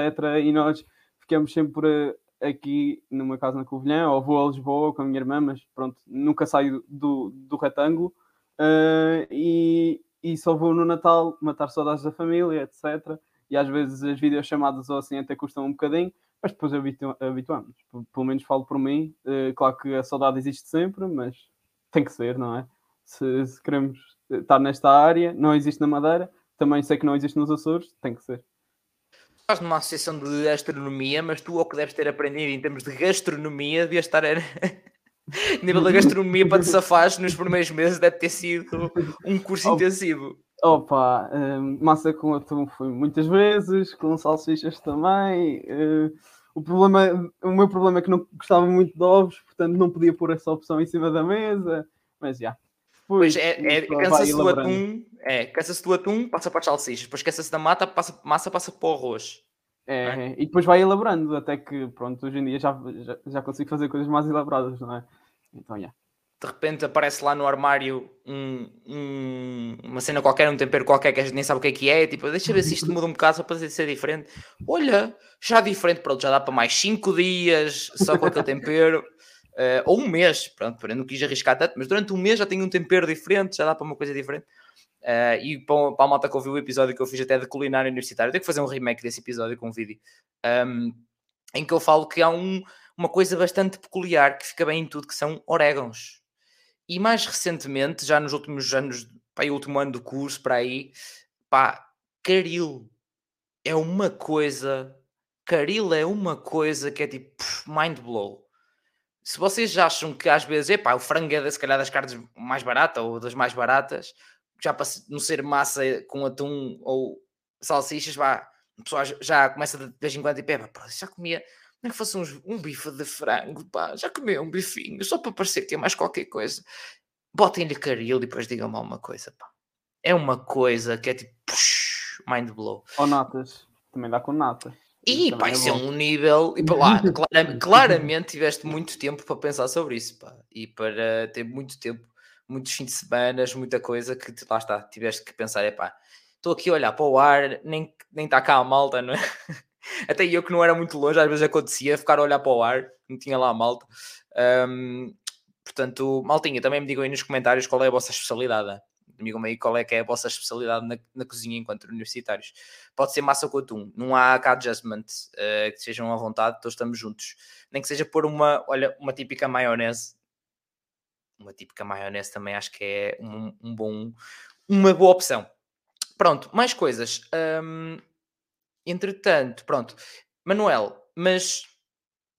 E nós ficamos sempre aqui numa casa na Covilhã, ou vou a Lisboa com a minha irmã, mas pronto, nunca saio do, do retângulo. Uh, e, e só vou no Natal matar saudades da família, etc. E às vezes as videochamadas ou assim até custam um bocadinho, mas depois habitu habituamos. Pelo menos falo por mim. Uh, claro que a saudade existe sempre, mas tem que ser, não é? Se, se, queremos estar nesta área, não existe na Madeira, também sei que não existe nos Açores, tem que ser. Estás numa associação de astronomia, mas tu, o que deves ter aprendido em termos de gastronomia, devias estar *laughs* nível da gastronomia para te safares nos primeiros meses deve ter sido um curso oh, intensivo. Opa, uh, massa com atum foi muitas vezes, com salsichas também. Uh, o, problema, o meu problema é que não gostava muito de ovos, portanto não podia pôr essa opção em cima da mesa, mas já. Pois é, é cansa-se do atum, é, cansa-se do atum, passa para as salsichas, depois cansa-se da mata, passa, massa passa para o arroz. É, é, e depois vai elaborando, até que, pronto, hoje em dia já, já, já consigo fazer coisas mais elaboradas, não é? Então, yeah. De repente aparece lá no armário um, um, uma cena qualquer, um tempero qualquer que a gente nem sabe o que é que é, tipo, deixa ver se isto muda um bocado só para ser diferente. Olha, já diferente, pronto, já dá para mais 5 dias só com aquele tempero. *laughs* Uh, ou um mês, pronto, não quis arriscar tanto, mas durante um mês já tenho um tempero diferente, já dá para uma coisa diferente. Uh, e para, para a malta que ouviu o episódio que eu fiz até de culinária universitária, tenho que fazer um remake desse episódio com um vídeo um, em que eu falo que há um, uma coisa bastante peculiar que fica bem em tudo, que são orégãos. E mais recentemente, já nos últimos anos, pá, o último ano do curso, para aí, pá, caril é uma coisa, caril é uma coisa que é tipo mind blow. Se vocês acham que às vezes, epá, o frango é se calhar das carnes mais barata ou das mais baratas, já para não ser massa com atum ou salsichas, vá, o pessoal já começa de vez em quando e pega, já comia, nem que fosse uns, um bife de frango, pá, já comia um bifinho, só para parecer que é mais qualquer coisa. Botem-lhe caril e depois digam-me alguma coisa, pá. É uma coisa que é tipo, push, mind blow. Ou natas, também dá com nata. E pá, é isso é um nível. E para lá, *laughs* claramente, claramente tiveste muito tempo para pensar sobre isso, pá. E para ter muito tempo muitos fins de semana, muita coisa que lá está, tiveste que pensar, é pá, estou aqui a olhar para o ar, nem nem está cá a malta, não é? *laughs* Até eu que não era muito longe, às vezes acontecia ficar a olhar para o ar, não tinha lá a malta. Um, portanto, maltinha, também me digam aí nos comentários qual é a vossa especialidade. Digam-me aí qual é que é a vossa especialidade na, na cozinha enquanto universitários. Pode ser massa com atum, não há cá adjustment, uh, que sejam à vontade, todos estamos juntos. Nem que seja pôr uma, olha, uma típica maionese uma típica maionese também acho que é um, um bom, uma boa opção. Pronto, mais coisas. Hum, entretanto, pronto. Manuel, mas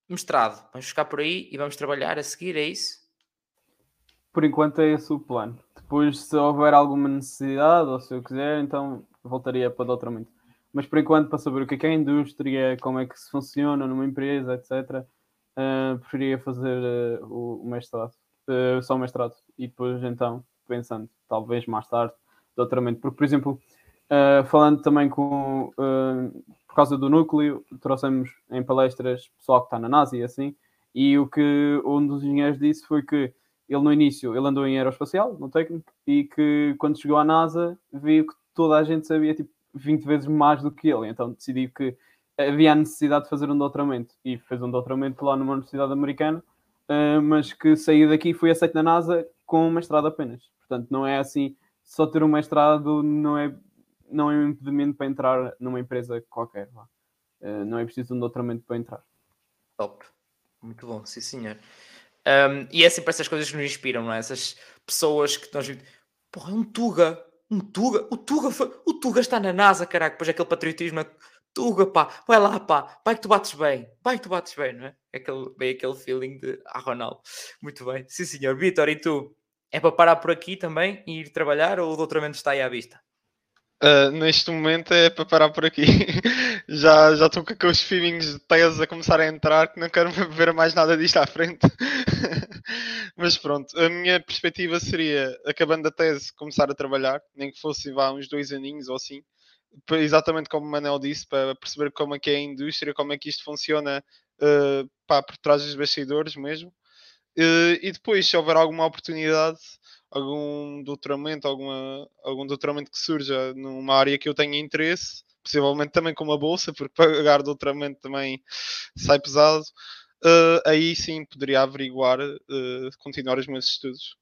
mestrado, vamos ficar por aí e vamos trabalhar a seguir, é isso? Por enquanto é esse o plano. Depois, se houver alguma necessidade ou se eu quiser, então voltaria para doutoramento. Mas por enquanto, para saber o que é, que é a indústria, como é que se funciona numa empresa, etc., uh, eh, preferia fazer uh, o mestrado uh, só o mestrado e depois então pensando, talvez mais tarde, doutoramento. Porque, por exemplo, falando também com, por causa do núcleo, trouxemos em palestras pessoal que está na NASA e assim, e o que um dos engenheiros disse foi que ele no início ele andou em aeroespacial, no técnico, e que quando chegou à NASA viu que toda a gente sabia tipo 20 vezes mais do que ele, então decidiu que havia a necessidade de fazer um doutoramento e fez um doutoramento lá numa universidade americana, uh, mas que saiu daqui e foi aceito na NASA com um mestrado apenas. Portanto, não é assim, só ter um mestrado não é, não é um impedimento para entrar numa empresa qualquer. Uh, não é preciso um doutoramento para entrar. Top. Muito bom, sim senhor. Um, e é sempre essas coisas que nos inspiram, não é? Essas pessoas que nós. Porra, é um Tuga! Um Tuga! O Tuga, foi... o Tuga está na NASA, caraca! Depois aquele patriotismo. Tuga, pá, vai lá, pá, vai que tu bates bem, vai que tu bates bem, não é? é aquele, bem aquele feeling de ah, Ronaldo. Muito bem, sim senhor. Vitor, e tu? É para parar por aqui também e ir trabalhar ou o doutoramento está aí à vista? Uh, neste momento é para parar por aqui. *laughs* já já estou com aqueles feelings de tese a começar a entrar que não quero *laughs* ver mais nada disto à frente. *laughs* Mas pronto, a minha perspectiva seria, acabando a tese, começar a trabalhar, nem que fosse vá, uns dois aninhos ou assim, exatamente como o Manel disse, para perceber como é que é a indústria, como é que isto funciona uh, pá, por trás dos bastidores mesmo. Uh, e depois, se houver alguma oportunidade, algum doutoramento, alguma, algum doutoramento que surja numa área que eu tenha interesse, possivelmente também com uma bolsa, porque pagar doutoramento também sai pesado, uh, aí sim poderia averiguar, continuar os meus estudos.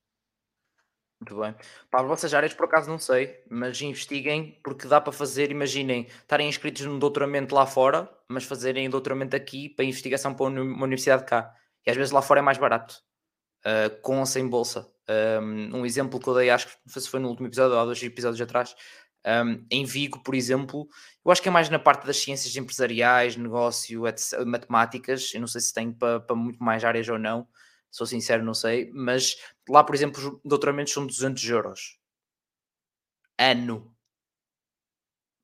Muito bem. Para as vossas áreas, por acaso não sei, mas investiguem, porque dá para fazer, imaginem, estarem inscritos num doutoramento lá fora, mas fazerem doutoramento aqui para investigação para uma universidade cá. E às vezes lá fora é mais barato, uh, com ou sem bolsa. Um, exemplo que eu dei, acho que foi no último episódio ou dois episódios atrás, um, em Vigo, por exemplo, eu acho que é mais na parte das ciências empresariais, negócio, etc, matemáticas. Eu não sei se tem para, para muito mais áreas ou não sou sincero, não sei, mas lá, por exemplo, os doutoramentos são 200 euros. Ano.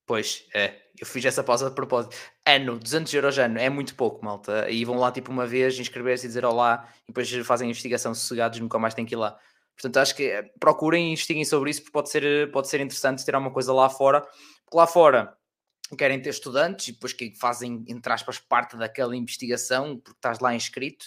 Pois, é, eu fiz essa pausa de propósito. Ano, 200 euros ano, é muito pouco, malta. E vão lá tipo uma vez inscrever-se e dizer olá, e depois fazem a investigação sossegados, nunca mais têm que ir lá. Portanto, acho que eh, procurem e investiguem sobre isso, porque pode ser, pode ser interessante ter alguma coisa lá fora. Porque lá fora querem ter estudantes e depois que fazem, entre aspas, parte daquela investigação, porque estás lá inscrito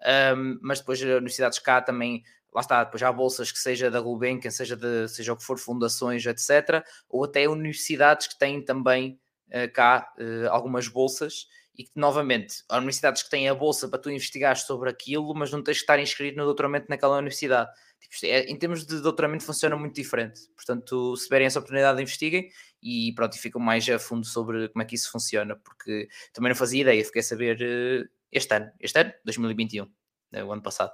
um, mas depois universidades cá também, lá está, depois há bolsas que seja da Gulbenkian, seja, seja o que for, fundações, etc., ou até universidades que têm também uh, cá uh, algumas bolsas e que, novamente, há universidades que têm a bolsa para tu investigar sobre aquilo, mas não tens que estar inscrito no doutoramento naquela universidade. Tipo, é, em termos de doutoramento funciona muito diferente. Portanto, se tiverem essa oportunidade, investiguem e pronto, ficam mais a fundo sobre como é que isso funciona, porque também não fazia ideia, fiquei a saber uh, este ano, este ano, 2021, né, o ano passado.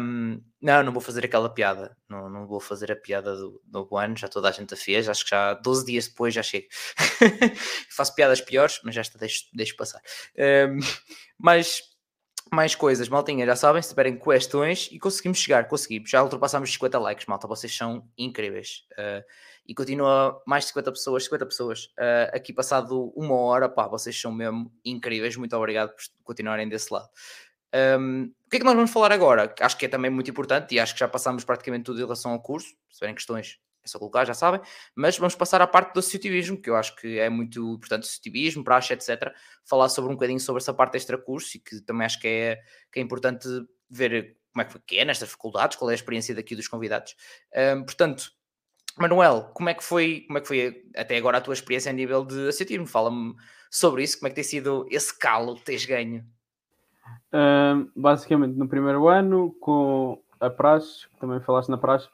Um, não, não vou fazer aquela piada, não, não vou fazer a piada do ano, já toda a gente a fez, acho que já 12 dias depois já chego. *laughs* Faço piadas piores, mas já está, deixo, deixo passar. Um, mas mais coisas, maltinha, já sabem, se tiverem questões e conseguimos chegar, conseguimos, já ultrapassámos 50 likes, malta, vocês são incríveis. Uh, e continua mais de 50 pessoas, 50 pessoas, uh, aqui passado uma hora, pá, vocês são mesmo incríveis, muito obrigado por continuarem desse lado. Um, o que é que nós vamos falar agora? Acho que é também muito importante e acho que já passámos praticamente tudo em relação ao curso, se tiverem questões é só colocar, já sabem, mas vamos passar à parte do associativismo, que eu acho que é muito importante, associativismo, praxe, etc. Falar sobre um bocadinho sobre essa parte extra curso e que também acho que é, que é importante ver como é que é nestas faculdades, qual é a experiência daqui dos convidados. Um, portanto, Manuel, como é que foi, como é que foi até agora a tua experiência a nível de associativismo? Fala-me sobre isso, como é que tem sido esse calo que tens ganho? Uh, basicamente, no primeiro ano, com a praxe, também falaste na praxe,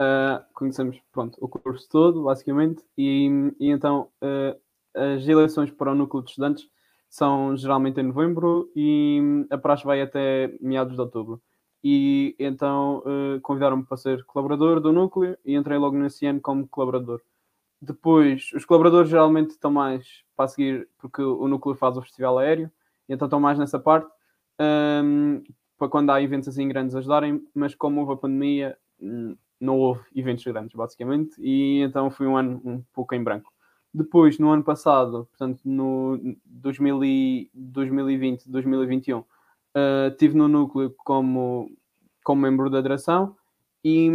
uh, conhecemos pronto, o curso todo, basicamente, e, e então uh, as eleições para o núcleo de estudantes são geralmente em novembro e a praxe vai até meados de outubro e então uh, convidaram-me para ser colaborador do núcleo e entrei logo nesse ano como colaborador. Depois, os colaboradores geralmente estão mais para seguir, porque o núcleo faz o festival aéreo, então estão mais nessa parte, um, para quando há eventos assim grandes ajudarem, mas como houve a pandemia, hum, não houve eventos grandes, basicamente, e então foi um ano um pouco em branco. Depois, no ano passado, portanto, no 2020, 2021, Uh, estive no núcleo como, como membro da direção e,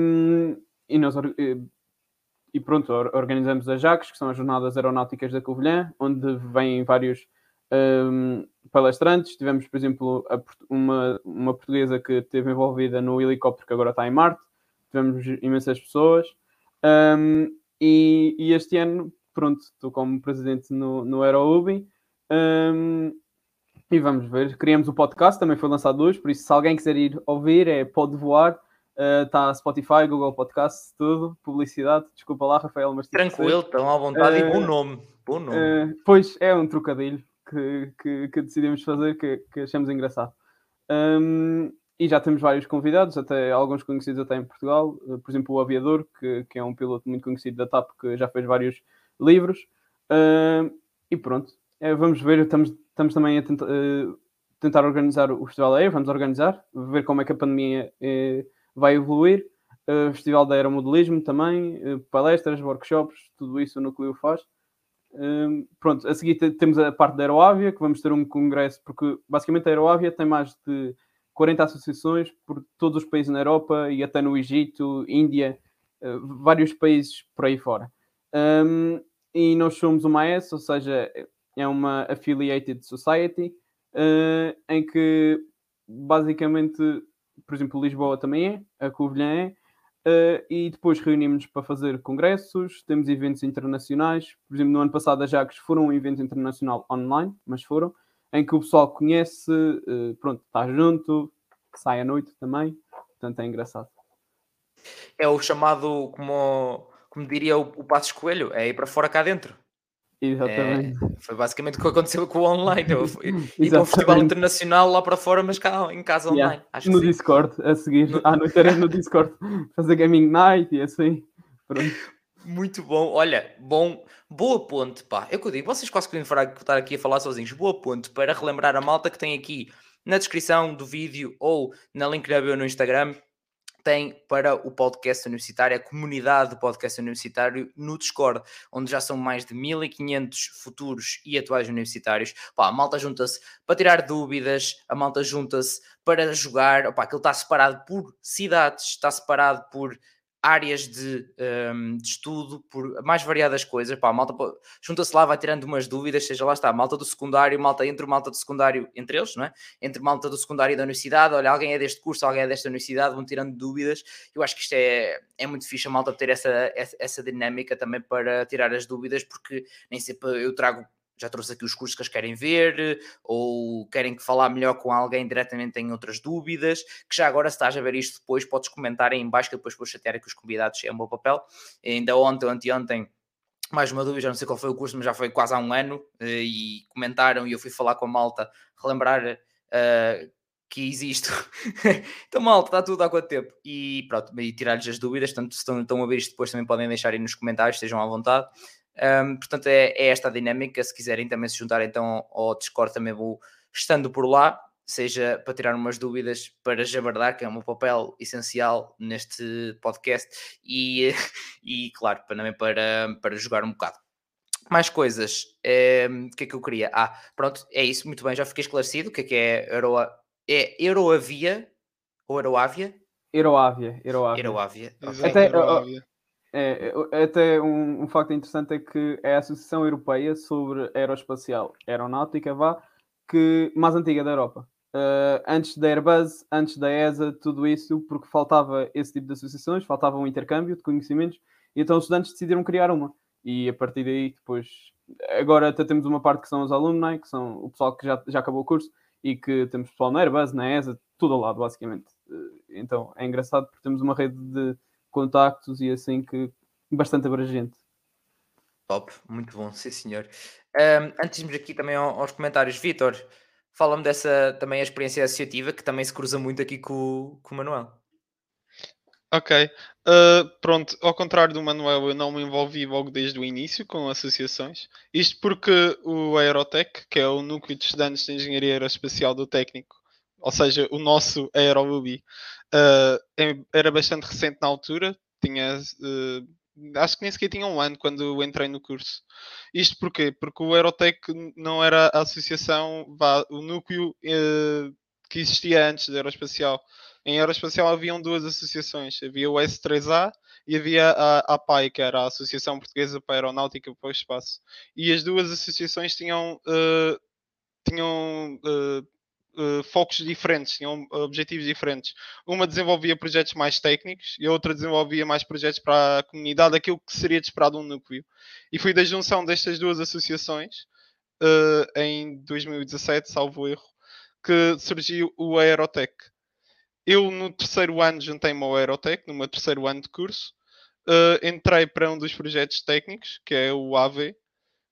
e nós e pronto, organizamos as JACs, que são as Jornadas Aeronáuticas da Covilhã, onde vêm vários um, palestrantes. Tivemos, por exemplo, a, uma, uma portuguesa que esteve envolvida no helicóptero que agora está em Marte. Tivemos imensas pessoas. Um, e, e, este ano, pronto, estou como presidente no, no AeroUbi. Um, e vamos ver. Criamos o podcast, também foi lançado hoje, por isso, se alguém quiser ir ouvir, é Pode Voar. Está uh, Spotify, Google Podcasts, tudo, publicidade. Desculpa lá, Rafael, mas. Tranquilo, estão à vontade uh, e bom eh, nome. Bom nome. Uh, pois é um trocadilho que, que, que, decidimos fazer que, que achamos engraçado. Um, e já temos vários convidados, até alguns conhecidos até em Portugal, por exemplo o Aviador, que, que é um piloto muito conhecido da TAP, que já fez vários livros. Uh, e pronto, é, vamos ver, estamos, estamos também a tenta, uh, tentar organizar o Festival Air, vamos organizar, ver como é que a pandemia uh, vai evoluir. Festival da Aeromodelismo também, palestras, workshops, tudo isso o Núcleo faz. Pronto, a seguir temos a parte da Aeroávia, que vamos ter um congresso, porque basicamente a Aeroávia tem mais de 40 associações por todos os países na Europa e até no Egito, Índia, vários países por aí fora. Um, e nós somos uma AES, ou seja, é uma Affiliated Society, em que basicamente por exemplo, Lisboa também é, a Covilhã é, uh, e depois reunimos-nos para fazer congressos, temos eventos internacionais, por exemplo, no ano passado a Jacques foram um evento internacional online, mas foram, em que o pessoal conhece, uh, pronto, está junto, sai à noite também, portanto é engraçado. É o chamado, como, como diria o, o Passos Coelho, é ir para fora cá dentro. Exatamente. É, foi basicamente o que aconteceu com o online. Eu fui *laughs* para um festival internacional lá para fora, mas cá em casa online. Yeah. No Discord, a seguir, no... à noite era no Discord, *laughs* fazer gaming night e assim. Pronto. Muito bom. Olha, bom, boa ponte, pá. É o que eu digo, vocês quase que estar aqui a falar sozinhos. Boa ponte para relembrar a malta que tem aqui na descrição do vídeo ou na link da bio no Instagram tem para o podcast universitário, a comunidade do podcast universitário no Discord, onde já são mais de 1500 futuros e atuais universitários. Pá, a malta junta-se para tirar dúvidas, a malta junta-se para jogar. Opa, aquilo está separado por cidades, está separado por áreas de, um, de, estudo, por mais variadas coisas. Pá, malta junta-se lá, vai tirando umas dúvidas, seja lá está, malta do secundário, malta entre malta do secundário, entre eles, não é? Entre malta do secundário e da universidade, olha, alguém é deste curso, alguém é desta universidade, vão tirando dúvidas. Eu acho que isto é, é muito fixe a malta ter essa, essa, essa dinâmica também para tirar as dúvidas, porque nem sempre eu trago já trouxe aqui os cursos que eles querem ver, ou querem falar melhor com alguém diretamente, têm outras dúvidas, que já agora se estás a ver isto depois, podes comentar aí em baixo, que depois vou chatear aqui os convidados, é o meu papel. Ainda ontem, anteontem, mais uma dúvida, já não sei qual foi o curso, mas já foi quase há um ano, eh, e comentaram, e eu fui falar com a malta, relembrar uh, que existe. *laughs* então, malta, está tudo há quanto tempo? E pronto, e tirar-lhes as dúvidas, portanto, se estão, estão a ver isto depois, também podem deixar aí nos comentários, estejam à vontade. Um, portanto, é, é, esta a dinâmica. Se quiserem também se juntar então ao Discord, também vou estando por lá, seja para tirar umas dúvidas, para jabardar, que é o meu papel essencial neste podcast, e, *laughs* e claro, também para, para jogar um bocado. Mais coisas, o que é que eu queria? Ah, pronto, é isso, muito bem, já fiquei esclarecido. O que é que é Euroa? É Euroavia ou Euroávia? Euroávia, Euroávia. Euroávia. Okay. Até, Euroávia. É, até um, um, facto interessante é que é a Associação Europeia sobre Aeroespacial Aeronáutica, vá, que mais antiga da Europa. Uh, antes da Airbus, antes da ESA, tudo isso, porque faltava esse tipo de associações, faltava um intercâmbio de conhecimentos, e então os estudantes decidiram criar uma. E a partir daí, depois, agora até temos uma parte que são os alumni, que são o pessoal que já, já acabou o curso, e que temos pessoal na Airbus, na ESA, tudo ao lado, basicamente. Uh, então é engraçado porque temos uma rede de contactos e assim que bastante abrangente. Top, muito bom, sim senhor. Um, antes de irmos aqui também aos comentários, Vitor, fala-me dessa também a experiência associativa que também se cruza muito aqui com, com o Manuel. Ok, uh, pronto, ao contrário do Manuel, eu não me envolvi logo desde o início com associações. Isto porque o Aerotech, que é o núcleo de estudantes de engenharia aeroespacial do técnico, ou seja, o nosso AeroUbi, uh, era bastante recente na altura, tinha. Uh, acho que nem sequer tinha um ano quando entrei no curso. Isto porquê? Porque o Aerotech não era a associação, o núcleo uh, que existia antes da Aeroespacial. Em Aeroespacial haviam duas associações. Havia o S3A e havia a APAI, que era a Associação Portuguesa para a Aeronáutica para o Espaço. E as duas associações tinham, uh, tinham uh, uh, focos diferentes, tinham objetivos diferentes. Uma desenvolvia projetos mais técnicos e a outra desenvolvia mais projetos para a comunidade, aquilo que seria de esperado um núcleo. E foi da junção destas duas associações, uh, em 2017, salvo erro, que surgiu o Aerotech. Eu, no terceiro ano, juntei-me ao Aerotech, no meu terceiro ano de curso. Uh, entrei para um dos projetos técnicos, que é o AV.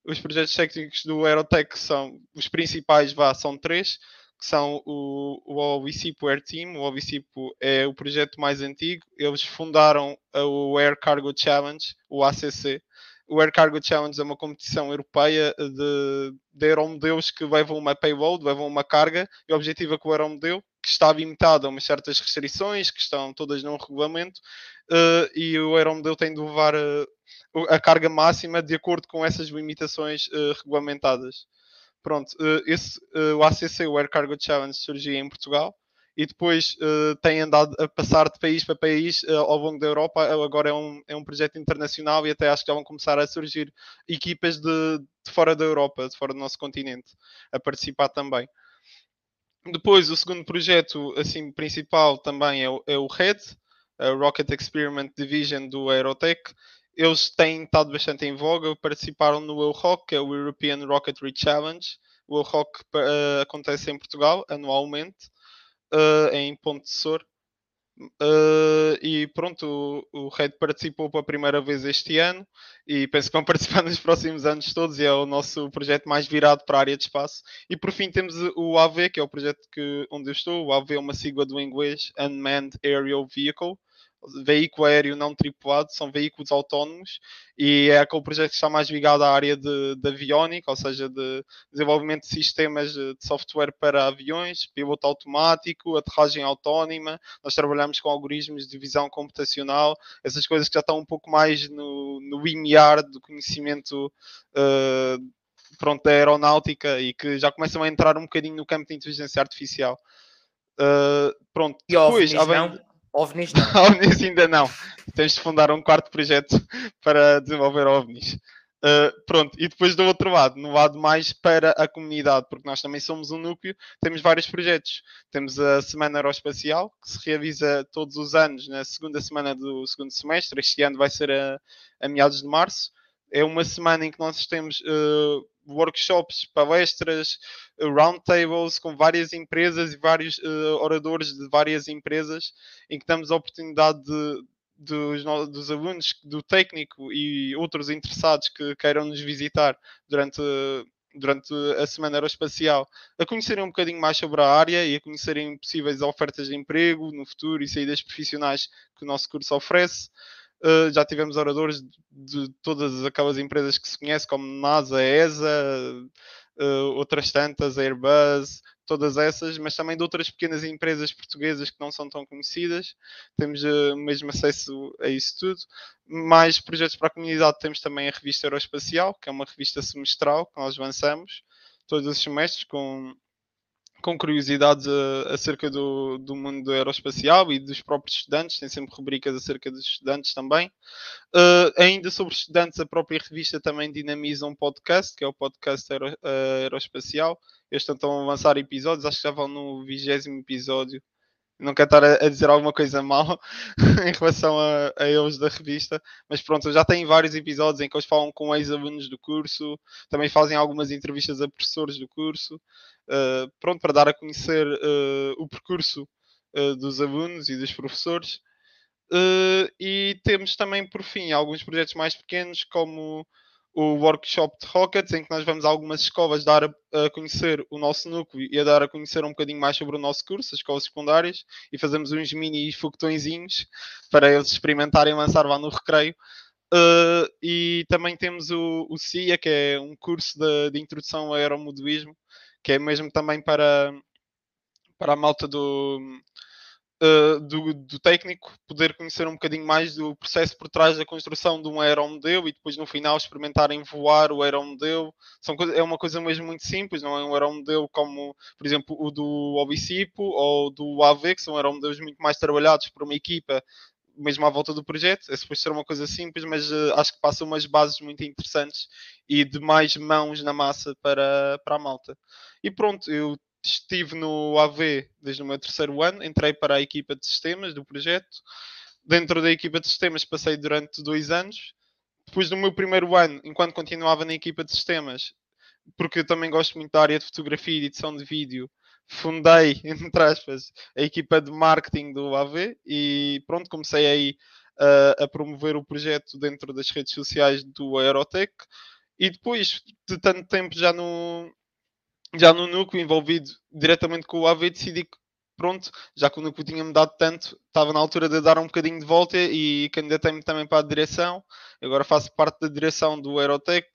Os projetos técnicos do Aerotech são os principais, vá, são três que são o, o Obicipo Air Team. O Obicipo é o projeto mais antigo. Eles fundaram o Air Cargo Challenge, o ACC. O Air Cargo Challenge é uma competição europeia de, de aeromodelos que levam uma payload, levam uma carga, e o objetivo é que o aeromodelo, que está limitado a umas certas restrições, que estão todas num regulamento, uh, e o aeromodelo tem de levar uh, a carga máxima de acordo com essas limitações uh, regulamentadas. Pronto, eh, esse, eh, o ACC, o Air Cargo Challenge, surgiu em Portugal e depois uh, tem andado a passar de país para país ao longo da Europa. Agora é um, é um projeto internacional e até acho que já vão começar a surgir equipas de, de fora da Europa, de fora do nosso continente, a participar também. Depois, o segundo projeto assim, principal também é o, é o RED, a Rocket Experiment Division do Aerotech, eles têm estado bastante em voga, participaram no EUROC, que é o European Rocketry Challenge. O EUROC uh, acontece em Portugal anualmente, uh, em Ponte de Sor. Uh, e pronto, o, o Red participou pela primeira vez este ano e penso que vão *laughs* participar nos próximos anos todos e é o nosso projeto mais virado para a área de espaço. E por fim temos o AV, que é o projeto que, onde eu estou. O AV é uma sigla do inglês Unmanned Aerial Vehicle, veículo aéreo não tripulado, são veículos autónomos e é aquele projeto que está mais ligado à área de, de aviónica, ou seja, de desenvolvimento de sistemas de software para aviões, piloto automático, aterragem autónoma. Nós trabalhamos com algoritmos de visão computacional, essas coisas que já estão um pouco mais no, no limiar do conhecimento. Uh, pronto, da aeronáutica e que já começam a entrar um bocadinho no campo de inteligência artificial. Uh, pronto, e depois, não? OVNIs não. *laughs* OVNIs ainda não. Temos de fundar um quarto projeto para desenvolver OVNIs. Uh, pronto, e depois do outro lado, no lado mais para a comunidade, porque nós também somos um núcleo, temos vários projetos. Temos a Semana Aeroespacial, que se realiza todos os anos, na segunda semana do segundo semestre. Este ano vai ser a, a meados de março. É uma semana em que nós temos uh, workshops, palestras, uh, roundtables com várias empresas e vários uh, oradores de várias empresas, em que damos a oportunidade de, dos, dos, alunos, do técnico e outros interessados que queiram nos visitar durante, durante a Semana Aeroespacial a conhecerem um bocadinho mais sobre a área e a conhecerem possíveis ofertas de emprego no futuro e saídas profissionais que o nosso curso oferece. Uh, já tivemos oradores de, todas aquelas empresas que se conhece, como NASA, ESA, uh, outras tantas, Airbus, todas essas, mas também de outras pequenas empresas portuguesas que não são tão conhecidas. Temos uh, mesmo acesso a isso tudo. Mais projetos para a comunidade, temos também a revista Aeroespacial, que é uma revista semestral que nós lançamos todos os semestres com com curiosidades a, acerca do, do mundo aeroespacial e dos próprios estudantes, tem sempre rubricas acerca dos estudantes também. Uh, ainda sobre estudantes, a própria revista também dinamiza um podcast, que é o podcast aero, uh, aeroespacial. Eles tentam avançar episódios, acho que já vão no vigésimo episódio não quero estar a, dizer alguma coisa mal *laughs* em relação a, a, eles da revista, mas pronto, já têm vários episódios em que eles falam com ex-alunos do curso, também fazem algumas entrevistas a professores do curso, uh, pronto, para dar a conhecer uh, o percurso uh, dos alunos e dos professores. e temos também, por fim, alguns projetos mais pequenos, como o workshop de Rockets, em que nós vamos a algumas escolas dar a, conhecer o nosso núcleo e a dar a conhecer um bocadinho mais sobre o nosso curso, as escolas secundárias, e fazemos uns mini foguetõezinhos para eles experimentarem lançar lá no recreio. Uh, e também temos o, o CIA, que é um curso de, de introdução ao aeromodelismo, que é mesmo também para, para a malta do, uh, do, do, técnico poder conhecer um bocadinho mais do processo por trás da construção de um aeromodelo e depois no final experimentarem voar o aeromodelo. São, é uma coisa mesmo muito simples, não é um aeromodelo como, por exemplo, o do Obicipo ou do AV, que são aeromodelos muito mais trabalhados por uma equipa mesmo à volta do projeto. É suposto ser uma coisa simples, mas uh, acho que passa umas bases muito interessantes e de mais mãos na massa para, para a malta. E pronto, eu estive no AV desde o meu terceiro ano, entrei para a equipa de sistemas do projeto. Dentro da equipa de sistemas passei durante dois anos. Depois do meu primeiro ano, enquanto continuava na equipa de sistemas, porque eu também gosto muito da área de fotografia e edição de vídeo, fundei, *laughs* entre aspas, a equipa de marketing do AV e pronto, comecei aí a, a promover o projeto dentro das redes sociais do Aerotech e depois de tanto tempo já no, já no núcleo envolvido diretamente com o AV, decidi que pronto, já que o núcleo tinha mudado tanto, estava na altura de dar um bocadinho de volta e candidatei-me também para a direção. Agora faço parte da direção do Aerotech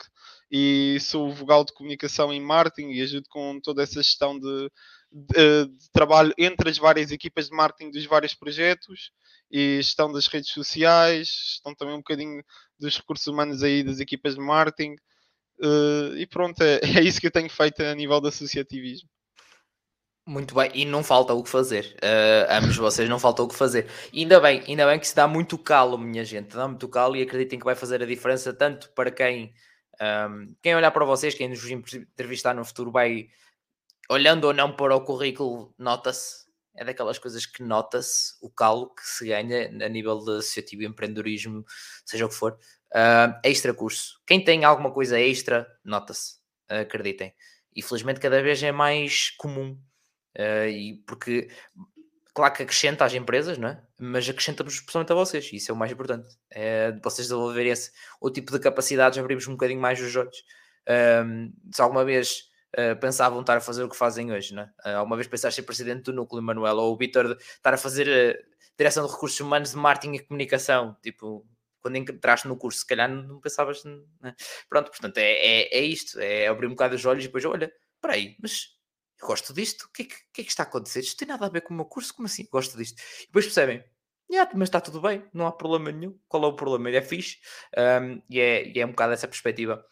e sou vogal de comunicação em marketing e ajudo com toda essa gestão de, de, de, trabalho entre as várias equipas de marketing dos vários projetos e gestão das redes sociais, gestão também um bocadinho dos recursos humanos aí das equipas de marketing. Uh, e pronto, é, *laughs* é, isso que eu tenho feito a nível de associativismo. Muito bem, e não falta o que fazer. Uh, ambos vocês não falta o que fazer. Ainda bem, ainda bem que se dá muito calo, minha gente. Dá muito calo e acreditem que vai fazer a diferença tanto para quem um, quem olhar para vocês, quem nos entrevistar no futuro, vai olhando ou não para o currículo, nota-se. É daquelas coisas que nota-se o calo que se ganha a nível de associativo empreendedorismo, seja o que for. Uh, extra curso. Quem tem alguma coisa extra, nota-se. Acreditem. E felizmente cada vez é mais comum. Uh, e porque claro que acrescenta às empresas, não é? mas acrescenta-vos especialmente a vocês, isso é o mais importante. É vocês desenvolverem esse, o tipo de capacidades, abrirmos um bocadinho mais os olhos. Se alguma vez uh, pensavam estar a fazer o que fazem hoje, não é? Uh, alguma vez pensaste ser presidente do núcleo, Manuel, ou o Vitor estar a fazer direção de recursos humanos de marketing e comunicação, tipo, quando entraste no curso, se calhar não pensavas. Não é? Pronto, portanto, é, é, é isto, é abrir um bocado os olhos e depois, olha, espera aí, mas eu gosto disto, o que, é que, que, é que está a acontecer? Isto tem nada a ver com o meu curso, como assim? Gosto disto. E depois percebem, yeah, mas está tudo bem, não há problema nenhum. Qual é o problema? Ele é fixe um, e, é, e é um bocado essa perspectiva.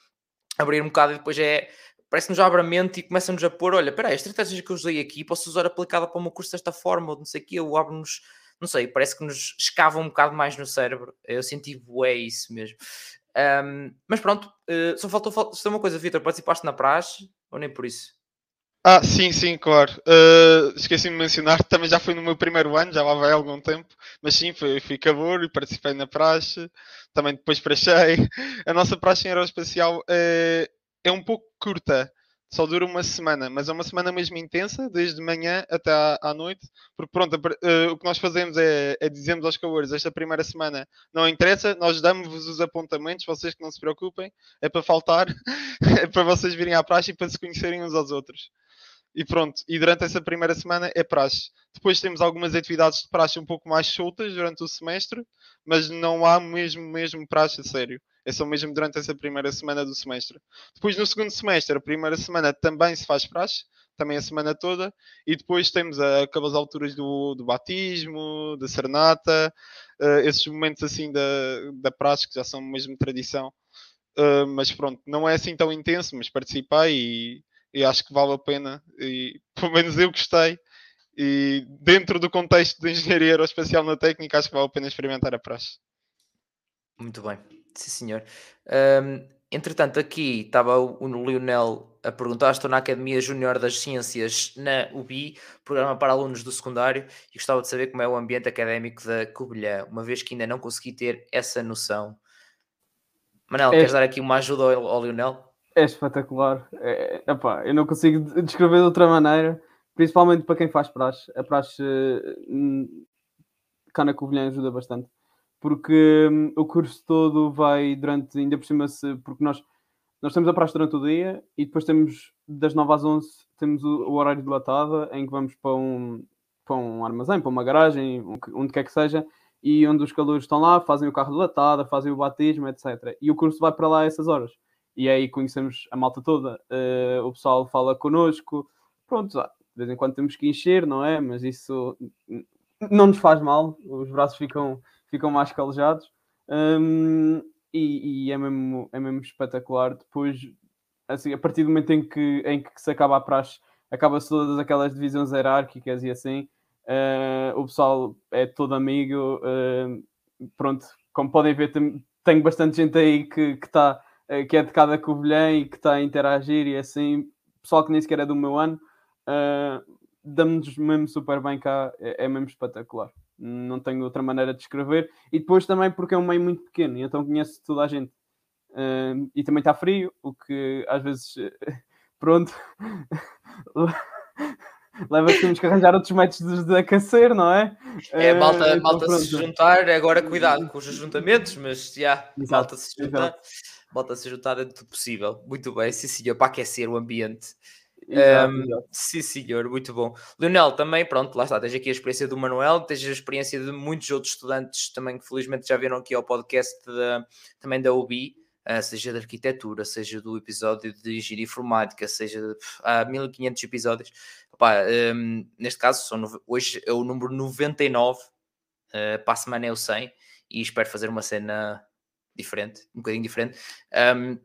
Abrir um bocado e depois é. Parece que nos abre a mente e começa-nos a pôr: olha, espera aí, a estratégia que eu usei aqui posso usar aplicada para o meu curso desta forma, ou não sei o quê, ou abre-nos. Não sei, parece que nos escava um bocado mais no cérebro. Eu senti bué isso mesmo. Um, mas pronto, uh, só faltou, faltou uma coisa, Vitor, participaste na praxe ou nem por isso? Ah, sim, sim, claro. Uh, Esqueci-me de mencionar, também já foi no meu primeiro ano, já lá vai algum tempo, mas sim, fui, fui cabor e participei na praxe, também depois prachei. *laughs* A nossa praxe em aeroespacial é, é um pouco curta, só dura uma semana, mas é uma semana mesmo intensa, desde manhã até à, à noite, porque pronto, uh, o que nós fazemos é, é dizemos aos cabores, esta primeira semana não interessa, nós damos-vos os apontamentos, vocês que não se preocupem, é para faltar, *laughs* é para vocês virem à praxe e para se conhecerem uns aos outros. E pronto, e durante essa primeira semana é praxe. Depois temos algumas atividades de praxe um pouco mais soltas durante o semestre, mas não há mesmo, mesmo praxe a sério. É só mesmo durante essa primeira semana do semestre. Depois no segundo semestre, a primeira semana também se faz praxe, também a semana toda, e depois temos aquelas alturas do, do batismo, da serenata, uh, esses momentos assim da, da praxe que já são mesmo tradição. Uh, mas pronto, não é assim tão intenso, mas participei e e acho que vale a pena. E *laughs* pelo menos eu gostei. E dentro do contexto de engenharia aeroespacial na técnica, acho que vale a pena experimentar a praxe. Muito bem, sim senhor. Um, entretanto, aqui estava o, Lionel a perguntar: estou na Academia Júnior das Ciências na UBI, programa para alunos do secundário, e gostava de saber como é o ambiente académico da Covilhã, uma vez que ainda não consegui ter essa noção. Manel, é. queres dar aqui uma ajuda ao, ao Lionel? É espetacular. É, epá, eu não consigo descrever de outra maneira, principalmente para quem faz praxe. A praxe hum, cá na Covilhã ajuda bastante, porque hum, o curso todo vai durante, ainda por cima, se, porque nós, nós temos a praxe durante o dia e depois temos das 9 às 11 temos o, o horário de latada em que vamos para um, para um armazém, para uma garagem, onde quer que seja, e onde os calores estão lá, fazem o carro de latada, fazem o batismo, etc. E o curso vai para lá a essas horas e aí conhecemos a malta toda. Uh, o pessoal fala connosco, pronto, de vez em quando temos que encher, não é? Mas isso não nos faz mal, os braços ficam, ficam mais calejados. Um, e, e, é, mesmo, é mesmo espetacular. Depois, assim, a partir do momento em que, em que se acaba a praxe, acaba-se todas aquelas divisões hierárquicas e assim. Uh, o pessoal é todo amigo, uh, pronto, como podem ver, tenho bastante gente aí que, que, tá, que é de cada Covilhã e que está a interagir e assim, pessoal que nem sequer é do meu ano, uh, damos-nos mesmo super bem cá, é, é mesmo espetacular. Não tenho outra maneira de escrever. E depois também porque é um meio muito pequeno, e então conheço toda a gente. Uh, e também está frio, o que às vezes, *laughs* pronto, *laughs* leva que temos que arranjar outros métodos de aquecer, não é? É, malta, uh, malta se juntar, agora cuidado com os ajuntamentos, mas já, yeah, malta se juntar, malta se juntar dentro do possível. Muito bem, sim senhor, para aquecer o ambiente. Exato, um, exato. Sim, senhor, muito bom. Leonel, também, pronto, lá está, tens aqui a experiência do Manuel, tens a experiência de muitos outros estudantes também que felizmente já viram aqui ao podcast de, também da UBI, uh, seja de arquitetura, seja do episódio de engenharia informática, seja de, há 1500 episódios. Opa, um, neste caso, são, hoje é o número 99, uh, para a semana é o 100 e espero fazer uma cena diferente, um bocadinho diferente. Um,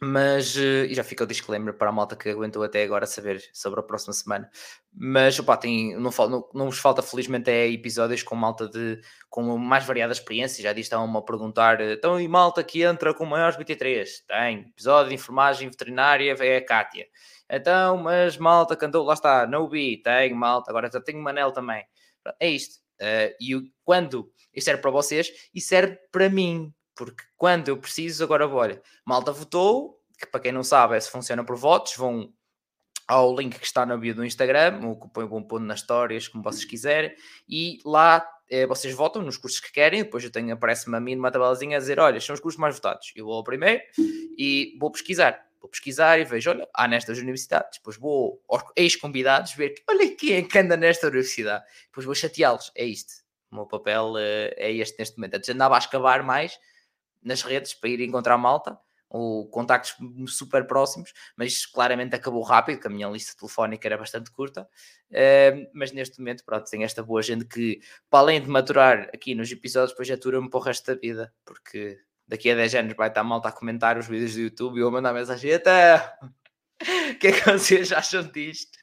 mas, eh, e já fica o disclaimer para a malta que aguentou até agora saber sobre a próxima semana. Mas, opá, tem, não, não, não vos falta, felizmente, é episódios com malta de, com mais variadas experiências. Já estavam-me a perguntar, então, e malta que entra com maiores 23? Tem. Episódio de enfermagem veterinária é a Kátia. Então, mas malta cantou, lá está, no bi, tem malta, agora já tenho Manel também. É isto. Uh, e quando isto serve para vocês e serve para mim, porque quando eu preciso, agora olha, malta votou, que para quem não sabe, é se funciona por votos, vão ao link que está na bio do Instagram, ou que vão pondo nas histórias, como vocês quiserem, e lá é, vocês votam nos cursos que querem, depois eu tenho, aparece-me a mim numa tabelazinha a dizer, olha, são os cursos mais votados. Eu vou ao primeiro e vou pesquisar. Vou pesquisar e vejo, olha, há nestas universidades. Depois vou aos ex-convidados ver, olha quem é que anda nesta universidade. Depois vou chateá-los. É isto. O meu papel uh, é este neste momento. Antes andava a escavar mais, nas redes para ir encontrar malta, ou contactos super próximos, mas claramente acabou rápido, que a minha lista telefónica era bastante curta. Uh, mas neste momento, pronto, tenho esta boa gente que, para além de maturar aqui nos episódios, depois atura-me para o resto da vida, porque daqui a 10 anos vai estar malta a comentar os vídeos do YouTube e eu mandar mensagem até. O que é que vocês acham disto?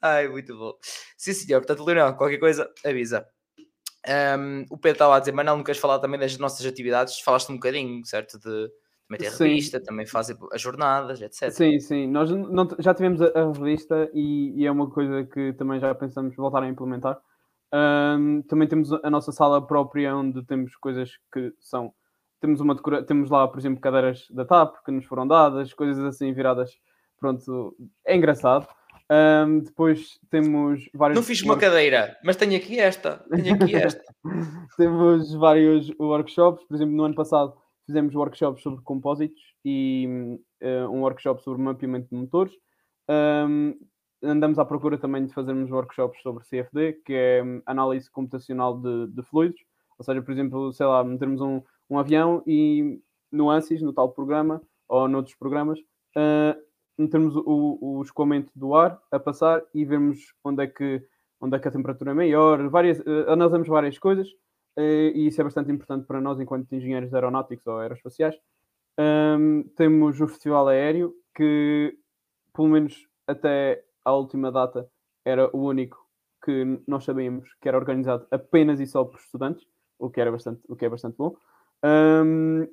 Ai, muito bom. Sim, senhor. Portanto, Leonel, qualquer coisa, avisa. Um, o Pedro estava a dizer, Manel, não queres falar também das nossas atividades? Falaste um bocadinho, certo? De também ter sim. revista, também fazer as jornadas, etc. Sim, sim. Nós não, já tivemos a, a revista e, e, é uma coisa que também já pensamos voltar a implementar. Um, também temos a nossa sala própria onde temos coisas que são. Temos, uma decora... temos lá, por exemplo, cadeiras da TAP que nos foram dadas, coisas assim viradas. Pronto, é engraçado. Um, depois temos vários. Não fiz uma cadeira, mas tenho aqui esta. Tenho aqui *laughs* esta. temos vários workshops, por exemplo, no ano passado fizemos workshops sobre compósitos e uh, um workshop sobre mapeamento de motores. Um, andamos à procura também de fazermos workshops sobre CFD, que é análise computacional de, de fluidos. Ou seja, por exemplo, sei lá, metermos um, um avião e no ANSYS, no tal programa, ou noutros programas, uh, metermos o, o escoamento do ar a passar e vemos onde é que, onde é que a temperatura é maior, várias, uh, analisamos várias coisas uh, e isso é bastante importante para nós enquanto engenheiros aeronáuticos ou aeroespaciais. Um, temos o Festival Aéreo, que pelo menos até à última data era o único que nós sabíamos que era organizado apenas e só por estudantes, o que, era bastante, o que é bastante bom. Um,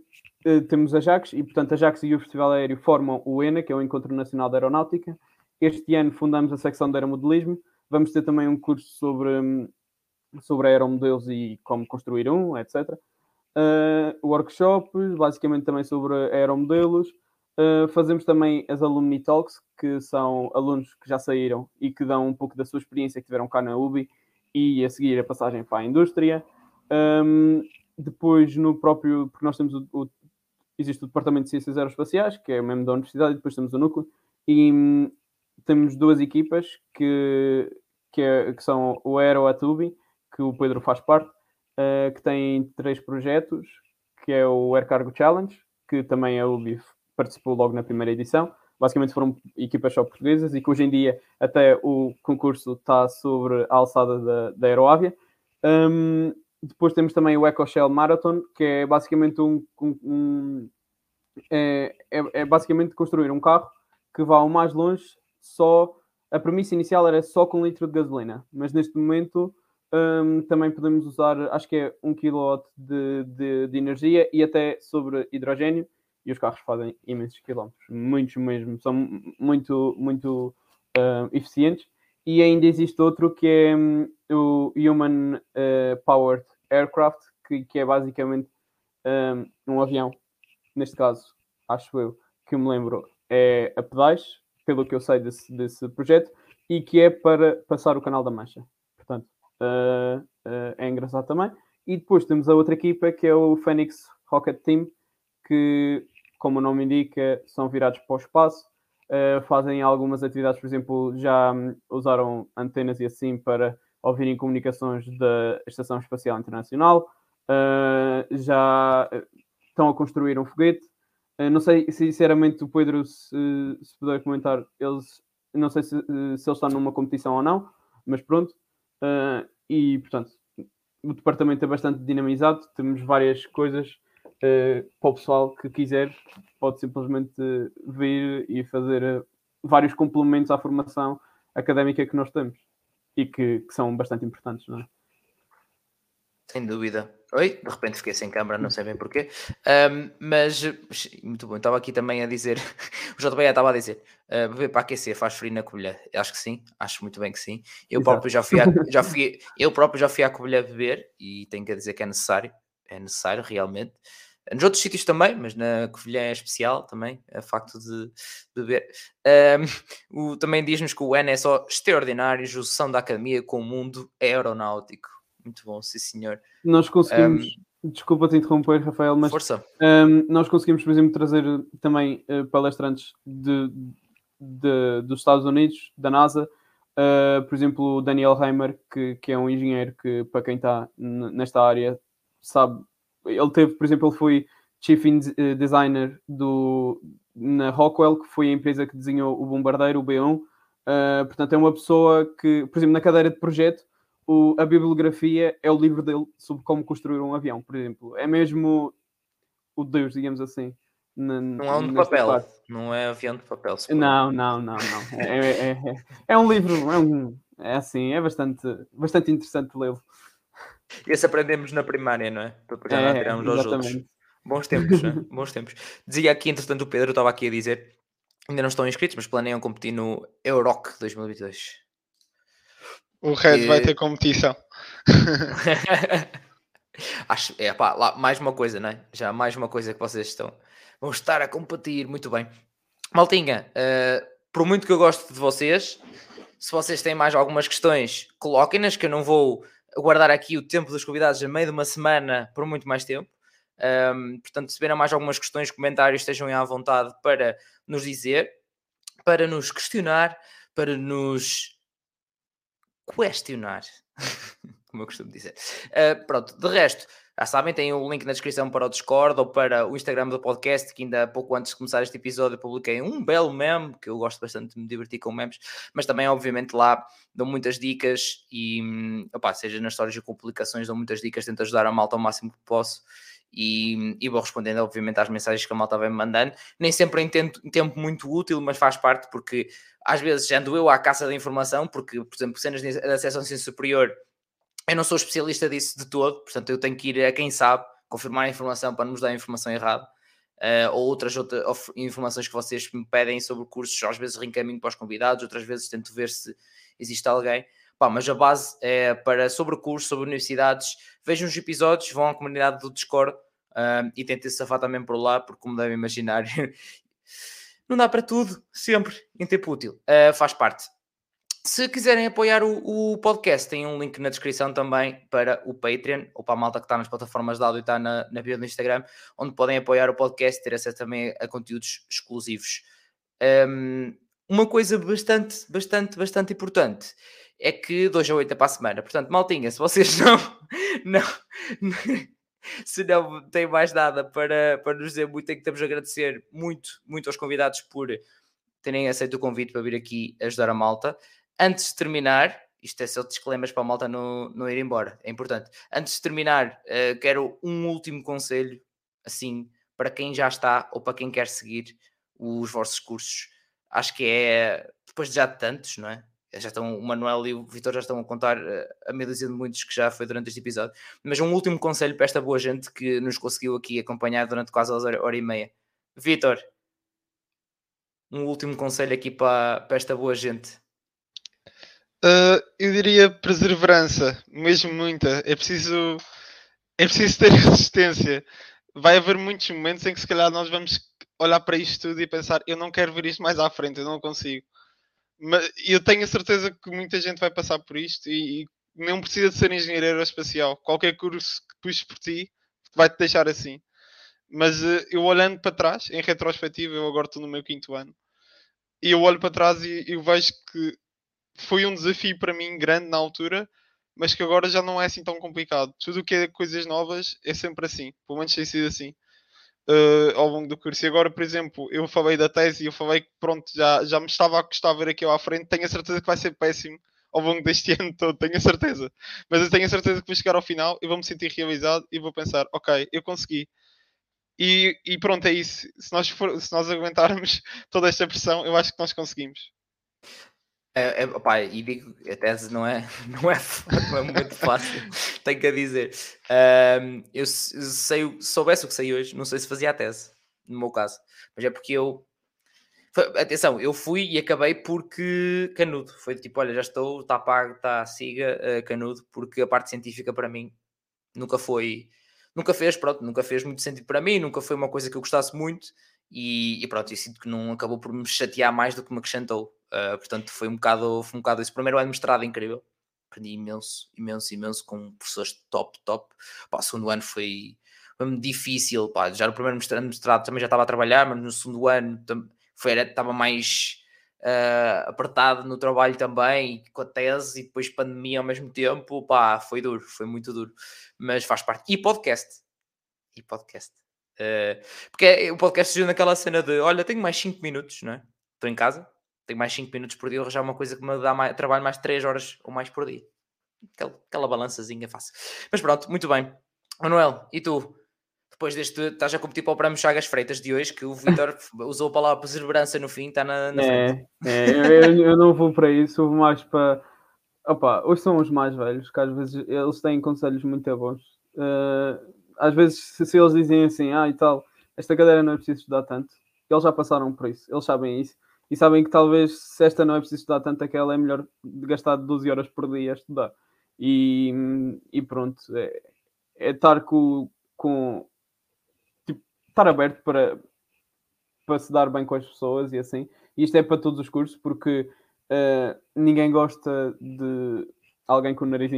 eh, temos a JAX e, portanto, a JAX e o Festival Aéreo formam o ENA, que é o Encontro Nacional de Aeronáutica. Este ano fundamos a secção de aeromodelismo. Vamos ter também um curso sobre, hum, sobre aeromodelos e como construir um, etc. Uh, workshops, basicamente também sobre aeromodelos. Uh, fazemos também as Alumni Talks, que são alunos que já saíram e que dão um pouco da sua experiência que tiveram cá na UBI e a seguir a passagem para a indústria. Um, depois, no próprio, porque nós temos o, o, existe o Departamento de Ciências Aeroespaciais, que é mesmo da Universidade, e depois temos o núcleo, e hum, temos duas equipas que, que, é, que são o Aero Atubi, que o Pedro faz parte, uh, que tem três projetos, que é o Air Cargo Challenge, que também a UBI participou logo na primeira edição. Basicamente foram equipas só portuguesas e que hoje em dia até o concurso está sobre a alçada da, da Aeroávia. Um, depois temos também o EcoShell Marathon, que é basicamente um, um, um é, é, é, basicamente construir um carro que vá o mais longe só. A premissa inicial era só com um litro de gasolina, mas neste momento um, também podemos usar, acho que é 1 kW de, de, de, energia e até sobre hidrogênio. E os carros fazem imensos quilómetros, muitos mesmo, são muito, muito uh, eficientes. E ainda existe outro que é um, o Human uh, Powered Aircraft, que, que é basicamente um, um, avião, neste caso, acho eu, que me lembro, é a pedais, pelo que eu sei desse, desse projeto, e que é para passar o Canal da Mancha. Portanto, uh, uh, é engraçado também. E depois temos a outra equipa que é o Phoenix Rocket Team, que, como o nome indica, são virados para o espaço, uh, fazem algumas atividades, por exemplo, já um, usaram antenas e assim para ouvirem comunicações da Estação Espacial Internacional, já estão a construir um foguete. não sei, sinceramente, o Pedro, se, se puder comentar, eles não sei se, se eles estão numa competição ou não, mas pronto. Uh, e, portanto, o departamento é bastante dinamizado, temos várias coisas uh, para o pessoal que quiser, pode simplesmente vir e fazer uh, vários complementos à formação académica que nós temos e que, que são bastante importantes, não é? Sem dúvida. Oi, de repente fiquei sem câmera, não sei bem porquê. Um, mas, muito bom, estava aqui também a dizer, *laughs* o JBA estava a dizer, uh, beber para aquecer faz frio na Covilhã. Acho que sim, acho muito bem que sim. Eu próprio já fui, a, já fui, eu próprio já fui à Covilhã beber e tenho que dizer que é necessário, é necessário realmente. Nos outros sítios também, mas na Covilhã é especial também, é facto de beber. Um, o, também diz-nos que o N é só extraordinário, junção da academia com o mundo aeronáutico muito bom, sim senhor. Nós conseguimos, um, desculpa te interromper, Rafael, mas força. Um, nós conseguimos, por exemplo, trazer também uh, palestrantes de, de, dos Estados Unidos, da NASA, uh, por exemplo, o Daniel Heimer, que, que é um engenheiro que, para quem está nesta área, sabe, ele teve, por exemplo, ele foi Chief eh, Designer do, na Rockwell, que foi a empresa que desenhou o bombardeiro, o B1. Uh, portanto, é uma pessoa que, por exemplo, na cadeira de projeto, o, a bibliografia é o livro dele sobre como construir um avião, por exemplo. É mesmo o Deus, digamos assim. Na, não é um de papel, parte. não é avião de papel. Não, não, não, não. É, é, é, é, um livro, é, um, é assim, é bastante, bastante interessante lê-lo. Esse aprendemos na primária, não é? Para já é, tirarmos aos outros. Bons tempos, né? *laughs* bons tempos. Dizia aqui, entretanto, o Pedro estava aqui a dizer, ainda não estão inscritos, mas planeiam competir no Euroc 2022. O Red e... vai ter competição. *laughs* Acho, é pá, lá, mais uma coisa, não é? Já mais uma coisa que vocês estão. Vão estar a competir, muito bem. Maltinha, uh, por muito que eu gosto de vocês, se vocês têm mais algumas questões, coloquem-nas, que eu não vou guardar aqui o tempo dos convidados a meio de uma semana por muito mais tempo. Um, portanto, se verem mais algumas questões, comentários, estejam à vontade para nos dizer, para nos questionar, para nos questionar, *laughs* como eu costumo dizer. Uh, pronto, de resto, já sabem, tem o um link na descrição para o Discord ou para o Instagram do podcast, que ainda pouco antes de começar este episódio publiquei um belo meme, que eu gosto bastante de me divertir com memes, mas também, obviamente, lá dou muitas dicas e, seja nas histórias e complicações, dou muitas dicas, tento ajudar a malta ao máximo que posso. E, e, vou respondendo, obviamente, às mensagens que a malta vai me mandando. Nem sempre em tempo, em tempo muito útil, mas faz parte, porque às vezes ando eu à caça da informação, porque, por exemplo, cenas ao ensino superior, eu não sou especialista disso de todo, portanto eu tenho que ir a quem sabe confirmar a informação para não nos dar a informação errada. Uh, ou outras, outras informações que vocês me pedem sobre cursos, às vezes reencaminho para os convidados, outras vezes tento ver se existe alguém. Pá, mas a base é para sobre cursos, sobre universidades. Vejam os episódios, vão à comunidade do Discord uh, e tentem safar também por lá, porque como devem imaginar, *laughs* não dá para tudo, sempre, em tempo útil. Uh, faz parte. Se quiserem apoiar o, o, podcast, tem um link na descrição também para o Patreon, ou para a malta que está nas plataformas de áudio e está na, na bio do Instagram, onde podem apoiar o podcast e ter acesso também a conteúdos exclusivos. Um, uma coisa bastante, bastante, bastante importante é que 2 a 8 é para a semana. Portanto, maltinha, se vocês *laughs* não, não, se não tem mais nada para, para nos dizer muito, é que temos a agradecer muito, muito aos convidados por terem aceito o convite para vir aqui ajudar a malta. Antes de terminar, isto é só disclaimers para a malta não, não ir embora, é importante. Antes de terminar, uh, quero um último conselho, assim, para quem já está ou para quem quer seguir os vossos cursos. Acho que é, depois de já tantos, não é? já estão, o Manuel e o Vitor já estão a contar uh, a meia dúzia de muitos que já foi durante este episódio. Mas um último conselho para esta boa gente que nos conseguiu aqui acompanhar durante quase a hora, hora e meia. Vitor, um último conselho aqui para, para esta boa gente. Uh, eu diria perseverança, mesmo muita. É preciso, é preciso ter *laughs* resistência. Vai haver muitos momentos em que se calhar nós vamos olhar para isto tudo e pensar, eu não quero ver isto mais à frente, eu não consigo. Mas eu tenho a certeza que muita gente vai passar por isto e, e não precisa de ser engenheiro aeroespacial. Qualquer curso que puxe por ti vai-te deixar assim. Mas uh, eu olhando para trás, em retrospectiva, eu agora estou no meu quinto ano, e eu olho para trás e eu vejo que foi um desafio para mim grande na altura, mas que agora já não é assim tão complicado. Tudo o que é coisas novas é sempre assim, pelo menos tem sido assim uh, ao longo do curso. E agora, por exemplo, eu falei da tese e eu falei que pronto, já, já me estava a custar ver aquilo à frente, tenho a certeza que vai ser péssimo ao longo deste *laughs* ano todo, tenho a certeza. Mas eu tenho a certeza que vou chegar ao final e vou me sentir realizado e vou pensar, ok, eu consegui. E, e pronto, é isso. Se nós, for, se nós aguentarmos *laughs* toda esta pressão, eu acho que nós conseguimos. É, é, e digo, a tese não é, *laughs* não é, não é muito fácil, *laughs* tenho que dizer. Um, eu, sei, soubesse o que sei hoje, não sei se fazia a tese, no meu caso, mas é porque eu. Atenção, eu fui e acabei porque canudo. Foi tipo, olha, já estou, está pago, está siga, uh, canudo, porque a parte científica para mim nunca foi, nunca fez, pronto, nunca fez muito sentido para mim, nunca foi uma coisa que eu gostasse muito e, e pronto, eu sinto que não acabou por me chatear mais do que me acrescentou. Uh, portanto, foi um bocado, foi um bocado esse primeiro ano mestrado incrível. Aprendi imenso, imenso, imenso com professores top, top. Pá, o segundo ano foi, foi difícil. Pá, já no primeiro mestrado, mestrado também já estava a trabalhar, mas no segundo ano foi, era, estava mais uh, apertado no trabalho também, com a tese e depois pandemia ao mesmo tempo. Pá, foi duro, foi muito duro. Mas faz parte. E podcast. E podcast. Uh, porque é, o podcast surgiu naquela cena de olha, tenho mais 5 minutos, não é? Estou em casa, tenho mais 5 minutos por dia, arranjar uma coisa que me dá mais, trabalho mais 3 horas ou mais por dia. Aquela, aquela balançazinha fácil. Mas pronto, muito bem. Manuel, e tu? Depois deste, estás a competir para o Prémio Chagas Freitas de hoje, que o Vitor *laughs* usou a palavra perseverança no fim, está na, na é, é eu, eu, não vou para isso, vou mais para. Opa, hoje são os mais velhos, que às vezes eles têm conselhos muito bons. Uh, às vezes, se, se, eles dizem assim, ah, e tal, esta cadeira não é preciso estudar tanto, eles já passaram por isso, eles sabem isso, e sabem que talvez se esta não é preciso estudar tanto, aquela é melhor gastar 12 horas por dia a estudar. E, e pronto, é, é estar com, com tipo, estar aberto para, para se dar bem com as pessoas e assim. E isto é para todos os cursos, porque uh, ninguém gosta de alguém com o nariz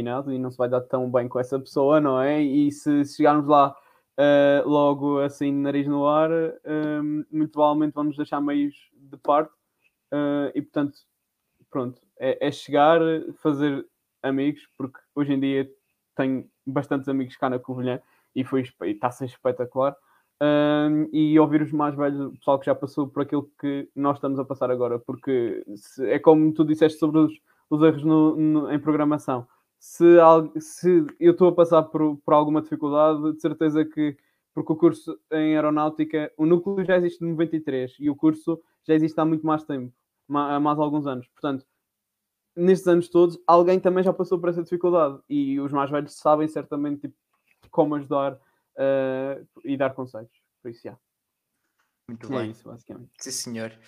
e não se vai dar tão bem com essa pessoa, não é? E se chegarmos lá uh, logo assim, nariz no ar, uh, muito provavelmente vamos deixar meios de parte. Uh, e portanto, pronto, é, é, chegar, fazer amigos, porque hoje em dia tenho bastantes amigos cá na Covilhã e foi, está a ser espetacular. Um, e ouvir os mais velhos, o pessoal que já passou por aquilo que nós estamos a passar agora, porque se, é como tu disseste sobre os, os erros no, no, em programação se, se eu estou a passar por, por alguma dificuldade, de certeza que, porque o curso em aeronáutica, o núcleo já existe em 93 e o curso já existe há muito mais tempo, há mais alguns anos. Portanto, nestes anos todos, alguém também já passou por essa dificuldade e os mais velhos sabem certamente tipo, como ajudar uh, e dar conselhos. Por isso, já. Muito é bem. isso, basicamente. Sim, senhor.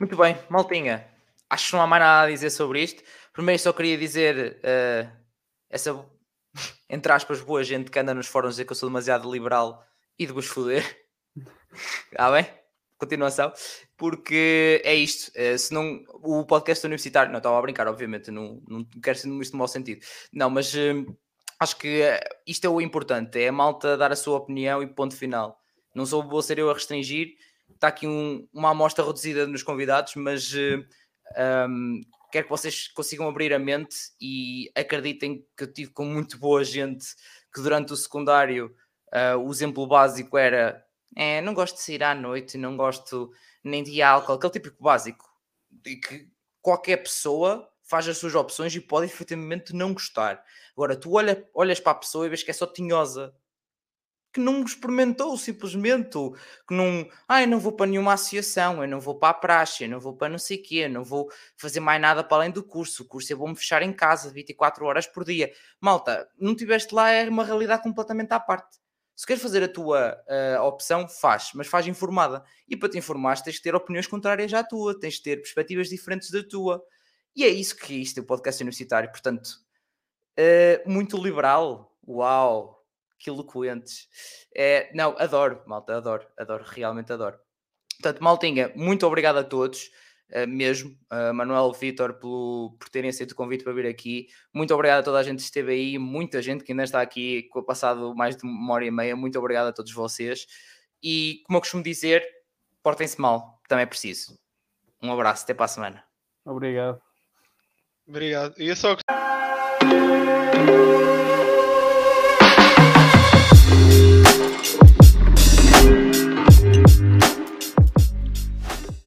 Muito bem, Maltinha. Acho que não há mais nada a dizer sobre isto. Primeiro só queria dizer uh, essa, *laughs* entre aspas, boa gente que anda nos fóruns dizer que eu sou demasiado liberal e de vos foder. Está bem? Continuação. Porque é isto. Uh, se não, o podcast universitário, não estava a brincar, obviamente, não, não quero ser isto no mau sentido. Não, mas uh, acho que isto é o importante: é a malta dar a sua opinião e ponto final. Não sou vou ser eu a restringir. Está aqui um, uma amostra reduzida nos convidados, mas um, quero que vocês consigam abrir a mente e acreditem que eu tive com muito boa gente que durante o secundário uh, o exemplo básico era é, não gosto de sair à noite, não gosto nem de álcool, aquele típico básico de que qualquer pessoa faz as suas opções e pode efetivamente não gostar. Agora, tu olha, olhas para a pessoa e vês que é só tinhosa, que não experimentou simplesmente, que não, ah, eu não vou para nenhuma associação, eu não vou para a praxe, eu não vou para não sei o quê, eu não vou fazer mais nada para além do curso, o curso é bom me fechar em casa 24 horas por dia. Malta, não tiveste lá, é uma realidade completamente à parte. Se queres fazer a tua uh, opção, faz, mas faz informada. E para te informar, tens que ter opiniões contrárias à tua, tens que ter perspectivas diferentes da tua. E é isso que isto é o podcast universitário. Portanto, uh, muito liberal. Uau, que eloquentes. É, não, adoro, malta, adoro, adoro, realmente adoro. Portanto, maltinha, muito obrigado a todos. Uh, mesmo, uh, Manuel Vitor, por terem aceito o convite para vir aqui. Muito obrigado a toda a gente que esteve aí, muita gente que ainda está aqui, com passado mais de uma hora e meia. Muito obrigado a todos vocês. E, como eu costumo dizer, portem-se mal, também é preciso. Um abraço, até para a semana. Obrigado. Obrigado. E eu só